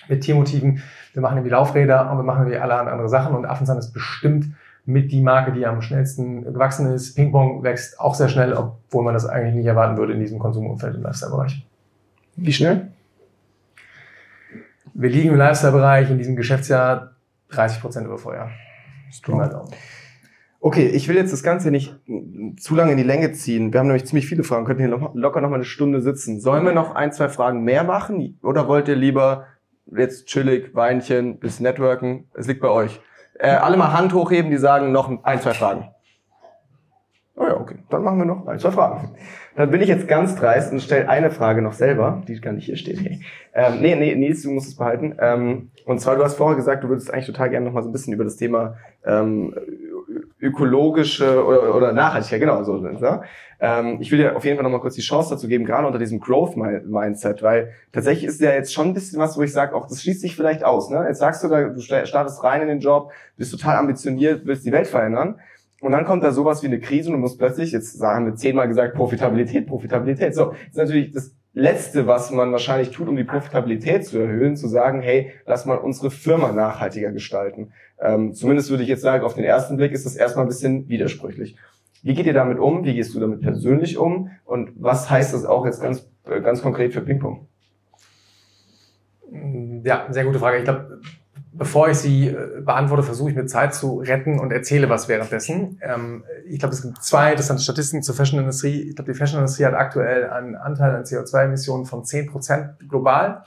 mit Tiermotiven. Wir machen irgendwie Laufräder und wir machen irgendwie alle andere Sachen und Affenzahn ist bestimmt mit die Marke, die am schnellsten gewachsen ist. Ping-Pong wächst auch sehr schnell, obwohl man das eigentlich nicht erwarten würde in diesem Konsumumfeld im Lifestyle-Bereich. Wie schnell? Wir liegen im Lifestyle-Bereich in diesem Geschäftsjahr 30 Prozent über Vorjahr. Okay, ich will jetzt das Ganze nicht zu lange in die Länge ziehen. Wir haben nämlich ziemlich viele Fragen, könnten hier locker noch mal eine Stunde sitzen. Sollen wir noch ein, zwei Fragen mehr machen? Oder wollt ihr lieber jetzt chillig, Weinchen, bis Networken? Es liegt bei euch. Äh, alle mal Hand hochheben, die sagen noch ein, zwei Fragen. Oh ja, okay. Dann machen wir noch ein, zwei Fragen. Dann bin ich jetzt ganz dreist und stelle eine Frage noch selber, die gar nicht hier steht. Hey. Ähm, nee, nee, Nils, du musst es behalten. Ähm, und zwar, du hast vorher gesagt, du würdest eigentlich total gerne noch mal so ein bisschen über das Thema ähm, ökologische oder, oder Nachhaltigkeit, genau so. Ne? Ähm, ich will dir auf jeden Fall noch mal kurz die Chance dazu geben, gerade unter diesem Growth-Mindset, weil tatsächlich ist ja jetzt schon ein bisschen was, wo ich sage, auch das schließt sich vielleicht aus. Ne? Jetzt sagst du, da, du startest rein in den Job, bist total ambitioniert, willst die Welt verändern. Und dann kommt da sowas wie eine Krise und du musst plötzlich, jetzt haben wir zehnmal gesagt, Profitabilität, Profitabilität. So, ist natürlich das Letzte, was man wahrscheinlich tut, um die Profitabilität zu erhöhen, zu sagen, hey, lass mal unsere Firma nachhaltiger gestalten. Ähm, zumindest würde ich jetzt sagen, auf den ersten Blick ist das erstmal ein bisschen widersprüchlich. Wie geht ihr damit um? Wie gehst du damit persönlich um? Und was heißt das auch jetzt ganz, äh, ganz konkret für Ping-Pong? Ja, sehr gute Frage. Ich glaube, bevor ich sie äh, beantworte, versuche ich mir Zeit zu retten und erzähle was währenddessen. Ähm, ich glaube, es gibt zwei interessante Statistiken zur Fashion-Industrie. Ich glaube, die Fashion-Industrie hat aktuell einen Anteil an CO2-Emissionen von 10% global.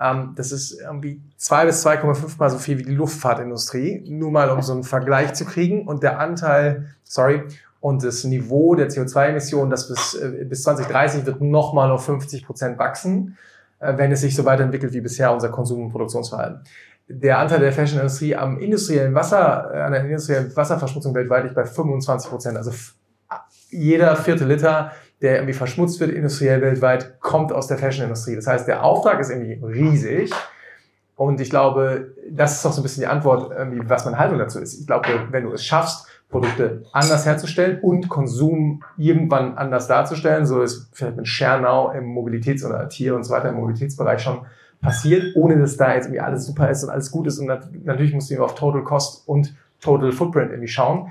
Ähm, das ist irgendwie zwei bis 2,5 mal so viel wie die Luftfahrtindustrie. Nur mal, um so einen Vergleich zu kriegen. Und der Anteil, sorry, und das Niveau der CO2-Emissionen, das bis, äh, bis 2030 wird nochmal auf 50 Prozent wachsen, äh, wenn es sich so weiterentwickelt wie bisher unser Konsum- und Produktionsverhalten der Anteil der Fashion-Industrie am industriellen Wasser, äh, an der industriellen Wasserverschmutzung weltweit liegt bei 25 Prozent. Also jeder vierte Liter, der irgendwie verschmutzt wird industriell weltweit, kommt aus der Fashion-Industrie. Das heißt, der Auftrag ist irgendwie riesig. Und ich glaube, das ist auch so ein bisschen die Antwort, was meine Haltung dazu ist. Ich glaube, wenn du es schaffst, Produkte anders herzustellen und Konsum irgendwann anders darzustellen, so ist vielleicht mit Schernau im Mobilitäts- oder Tier und so weiter im Mobilitätsbereich schon passiert, ohne dass da jetzt irgendwie alles super ist und alles gut ist. Und natürlich musst du auf Total Cost und Total Footprint irgendwie schauen.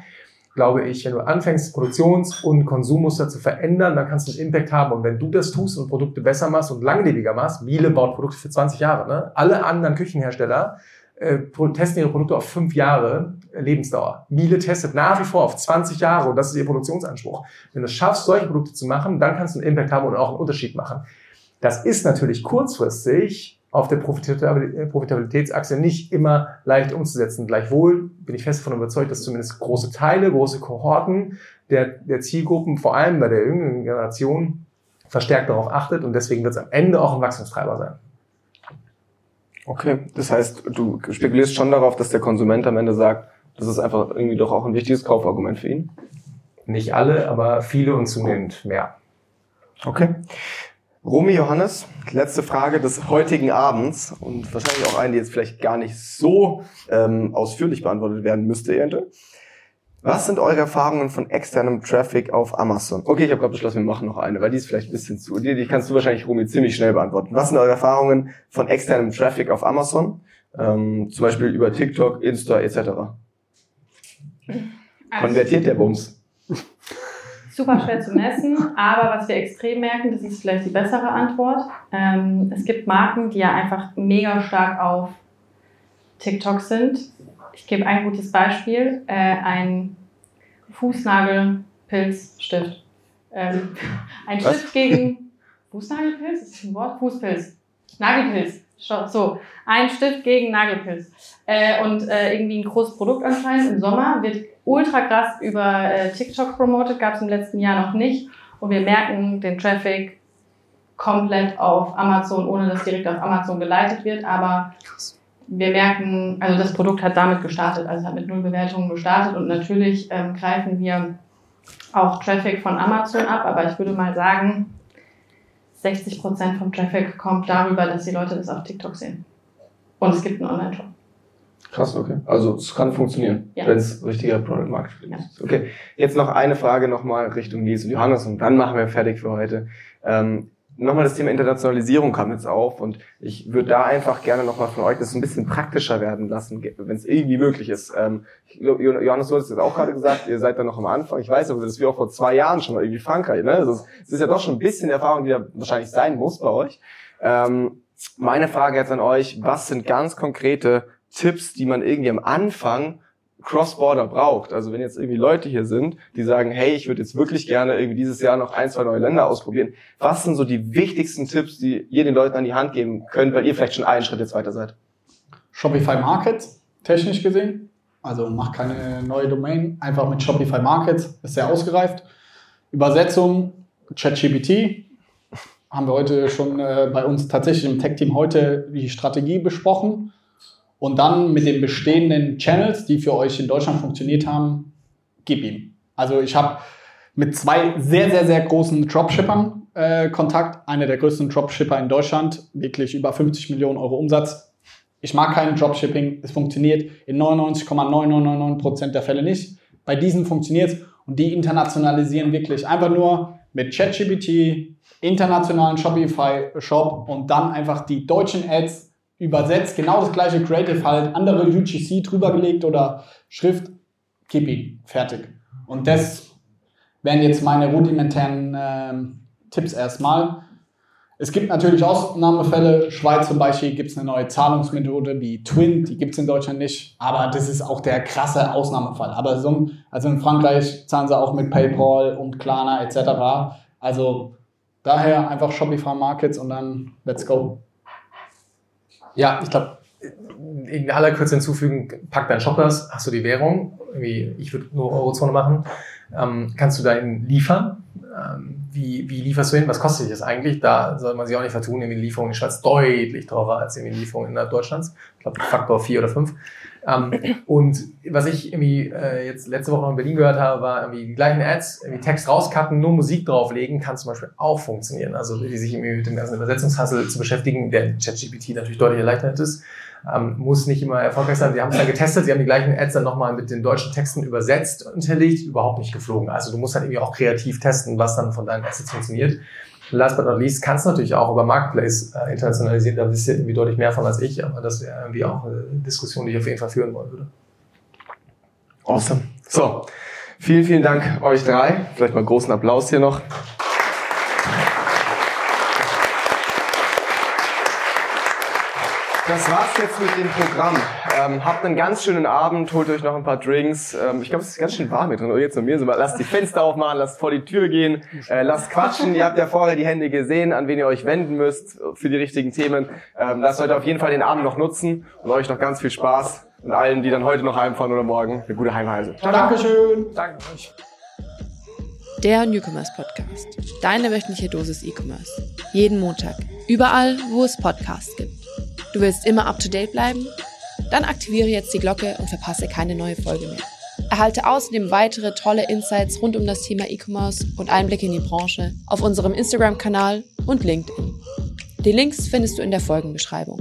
Glaube ich, wenn du anfängst, Produktions- und Konsummuster zu verändern, dann kannst du einen Impact haben. Und wenn du das tust und Produkte besser machst und langlebiger machst, Miele baut Produkte für 20 Jahre. Ne? Alle anderen Küchenhersteller äh, testen ihre Produkte auf fünf Jahre äh, Lebensdauer. Miele testet nach wie vor auf 20 Jahre und das ist ihr Produktionsanspruch. Wenn du es schaffst, solche Produkte zu machen, dann kannst du einen Impact haben und auch einen Unterschied machen. Das ist natürlich kurzfristig auf der Profitabilitätsachse nicht immer leicht umzusetzen. Gleichwohl bin ich fest davon überzeugt, dass zumindest große Teile, große Kohorten der, der Zielgruppen, vor allem bei der jüngeren Generation, verstärkt darauf achtet und deswegen wird es am Ende auch ein Wachstumstreiber sein. Okay, das heißt, du spekulierst schon darauf, dass der Konsument am Ende sagt, das ist einfach irgendwie doch auch ein wichtiges Kaufargument für ihn? Nicht alle, aber viele und zunehmend mehr. Okay. Romy Johannes, letzte Frage des heutigen Abends und wahrscheinlich auch eine, die jetzt vielleicht gar nicht so ähm, ausführlich beantwortet werden müsste, eventuell. Was sind eure Erfahrungen von externem Traffic auf Amazon? Okay, ich habe gerade beschlossen, wir machen noch eine, weil die ist vielleicht ein bisschen zu. Die, die kannst du wahrscheinlich, Romy, ziemlich schnell beantworten. Was sind eure Erfahrungen von externem Traffic auf Amazon? Ähm, zum Beispiel über TikTok, Insta etc. Also Konvertiert der Bums? super schwer zu messen, aber was wir extrem merken, das ist vielleicht die bessere Antwort. Ähm, es gibt Marken, die ja einfach mega stark auf TikTok sind. Ich gebe ein gutes Beispiel: äh, ein Fußnagelpilzstift. Ähm, ein was? Stift gegen Fußnagelpilz? Ist das ein Wort? Fußpilz. Nagelpilz. So, ein Stift gegen Nagelpilz. Äh, und äh, irgendwie ein großes Produkt anscheinend im Sommer wird ultra krass über äh, TikTok promotet, gab es im letzten Jahr noch nicht. Und wir merken den Traffic komplett auf Amazon, ohne dass direkt auf Amazon geleitet wird. Aber wir merken, also das Produkt hat damit gestartet, also hat mit null Bewertungen gestartet und natürlich ähm, greifen wir auch Traffic von Amazon ab, aber ich würde mal sagen, 60 Prozent vom Traffic kommt darüber, dass die Leute das auf TikTok sehen. Und es gibt einen Online-Shop. Krass, okay. Also es kann funktionieren, Ja. wenn es richtiger Product Market Fit Ja. ist. Okay. Jetzt noch eine Frage nochmal Richtung Nils und Johannes und dann machen wir fertig für heute. Ähm, nochmal das Thema Internationalisierung kam jetzt auf und ich würde da einfach gerne nochmal von euch das ein bisschen praktischer werden lassen, wenn es irgendwie möglich ist. Ähm, Jo- Johannes, du hast es jetzt auch gerade gesagt, ihr seid da noch am Anfang. Ich weiß aber, das ist wie auch vor zwei Jahren schon mal irgendwie Frankreich. Ne? Also es ist ja doch schon ein bisschen Erfahrung, die da wahrscheinlich sein muss bei euch. Ähm, meine Frage jetzt an euch, was sind ganz konkrete Tipps, die man irgendwie am Anfang Cross-Border braucht? Also wenn jetzt irgendwie Leute hier sind, die sagen, hey, ich würde jetzt wirklich gerne irgendwie dieses Jahr noch ein, zwei neue Länder ausprobieren. Was sind so die wichtigsten Tipps, die ihr den Leuten an die Hand geben könnt, weil ihr vielleicht schon einen Schritt jetzt weiter seid? Shopify Markets, technisch gesehen. Also macht keine neue Domain, einfach mit Shopify Markets, ist sehr ausgereift. Übersetzung, ChatGPT. Haben wir heute schon äh, bei uns tatsächlich im Tech-Team heute die Strategie besprochen. Und dann mit den bestehenden Channels, die für euch in Deutschland funktioniert haben, gib ihm. Also ich habe mit zwei sehr, sehr, sehr großen Dropshippern äh, Kontakt. Einer der größten Dropshipper in Deutschland, wirklich über 50 Millionen Euro Umsatz. Ich mag kein Dropshipping, es funktioniert in 99,9999% der Fälle nicht. Bei diesen funktioniert es und die internationalisieren wirklich einfach nur mit ChatGPT, internationalen Shopify-Shop und dann einfach die deutschen Ads übersetzt, genau das gleiche Creative halt, andere UGC drüber gelegt oder Schrift, gib ihn, fertig. Und das wären jetzt meine rudimentären ähm, Tipps erstmal. Es gibt natürlich Ausnahmefälle. Schweiz zum Beispiel gibt es eine neue Zahlungsmethode wie Twin, die gibt es in Deutschland nicht. Aber das ist auch der krasse Ausnahmefall. Aber so, also in Frankreich zahlen sie auch mit PayPal und Klarna etc. Also daher einfach Shopify Markets und dann let's go. Ja, ich glaube, in aller Kürze hinzufügen, pack deinen Shoppers, hast du die Währung, ich würde nur Eurozone machen, ähm, kannst du dahin liefern? Ähm, wie, wie lieferst du hin? Was kostet dich das eigentlich? Da soll man sich auch nicht vertun, irgendwie die Lieferung in die Schweiz deutlich teurer als irgendwie die Lieferung innerhalb Deutschlands. Ich glaube, Faktor vier oder fünf. Ähm, und was ich irgendwie äh, jetzt letzte Woche noch in Berlin gehört habe, war irgendwie die gleichen Ads, irgendwie Text rauscutten, nur Musik drauflegen, kann zum Beispiel auch funktionieren. Also die sich irgendwie mit dem ganzen Übersetzungshassel zu beschäftigen, der ChatGPT natürlich deutlich erleichtert ist, ähm, muss nicht immer erfolgreich sein. Sie haben es dann getestet, sie haben die gleichen Ads dann nochmal mit den deutschen Texten übersetzt und hinterlegt, überhaupt nicht geflogen. Also du musst halt irgendwie auch kreativ testen, was dann von deinen Assets funktioniert. Last but not least kannst du natürlich auch über Marketplace äh, internationalisieren, da wisst ihr irgendwie deutlich mehr von als ich, aber das wäre irgendwie auch eine Diskussion, die ich auf jeden Fall führen wollen würde. Awesome. So, vielen, vielen Dank euch drei. Vielleicht mal großen Applaus hier noch. Das war's jetzt mit dem Programm. Ähm, habt einen ganz schönen Abend, holt euch noch ein paar Drinks. Ähm, ich glaube, es ist ganz schön warm hier drin. Oh, jetzt und mir so mal. Lasst die Fenster aufmachen, lasst vor die Tür gehen, äh, lasst quatschen. Ihr habt ja vorher die Hände gesehen, an wen ihr euch wenden müsst für die richtigen Themen. Ähm, lasst heute auf jeden Fall den Abend noch nutzen und euch noch ganz viel Spaß. Und allen, die dann heute noch heimfahren oder morgen, eine gute Heimreise. Dankeschön. Danke euch. Der Newcomers Podcast. Deine wöchentliche Dosis E-Commerce. Jeden Montag. Überall, wo es Podcasts gibt. Du willst immer up to date bleiben? Dann aktiviere jetzt die Glocke und verpasse keine neue Folge mehr. Erhalte außerdem weitere tolle Insights rund um das Thema E-Commerce und Einblicke in die Branche auf unserem Instagram-Kanal und LinkedIn. Die Links findest du in der Folgenbeschreibung.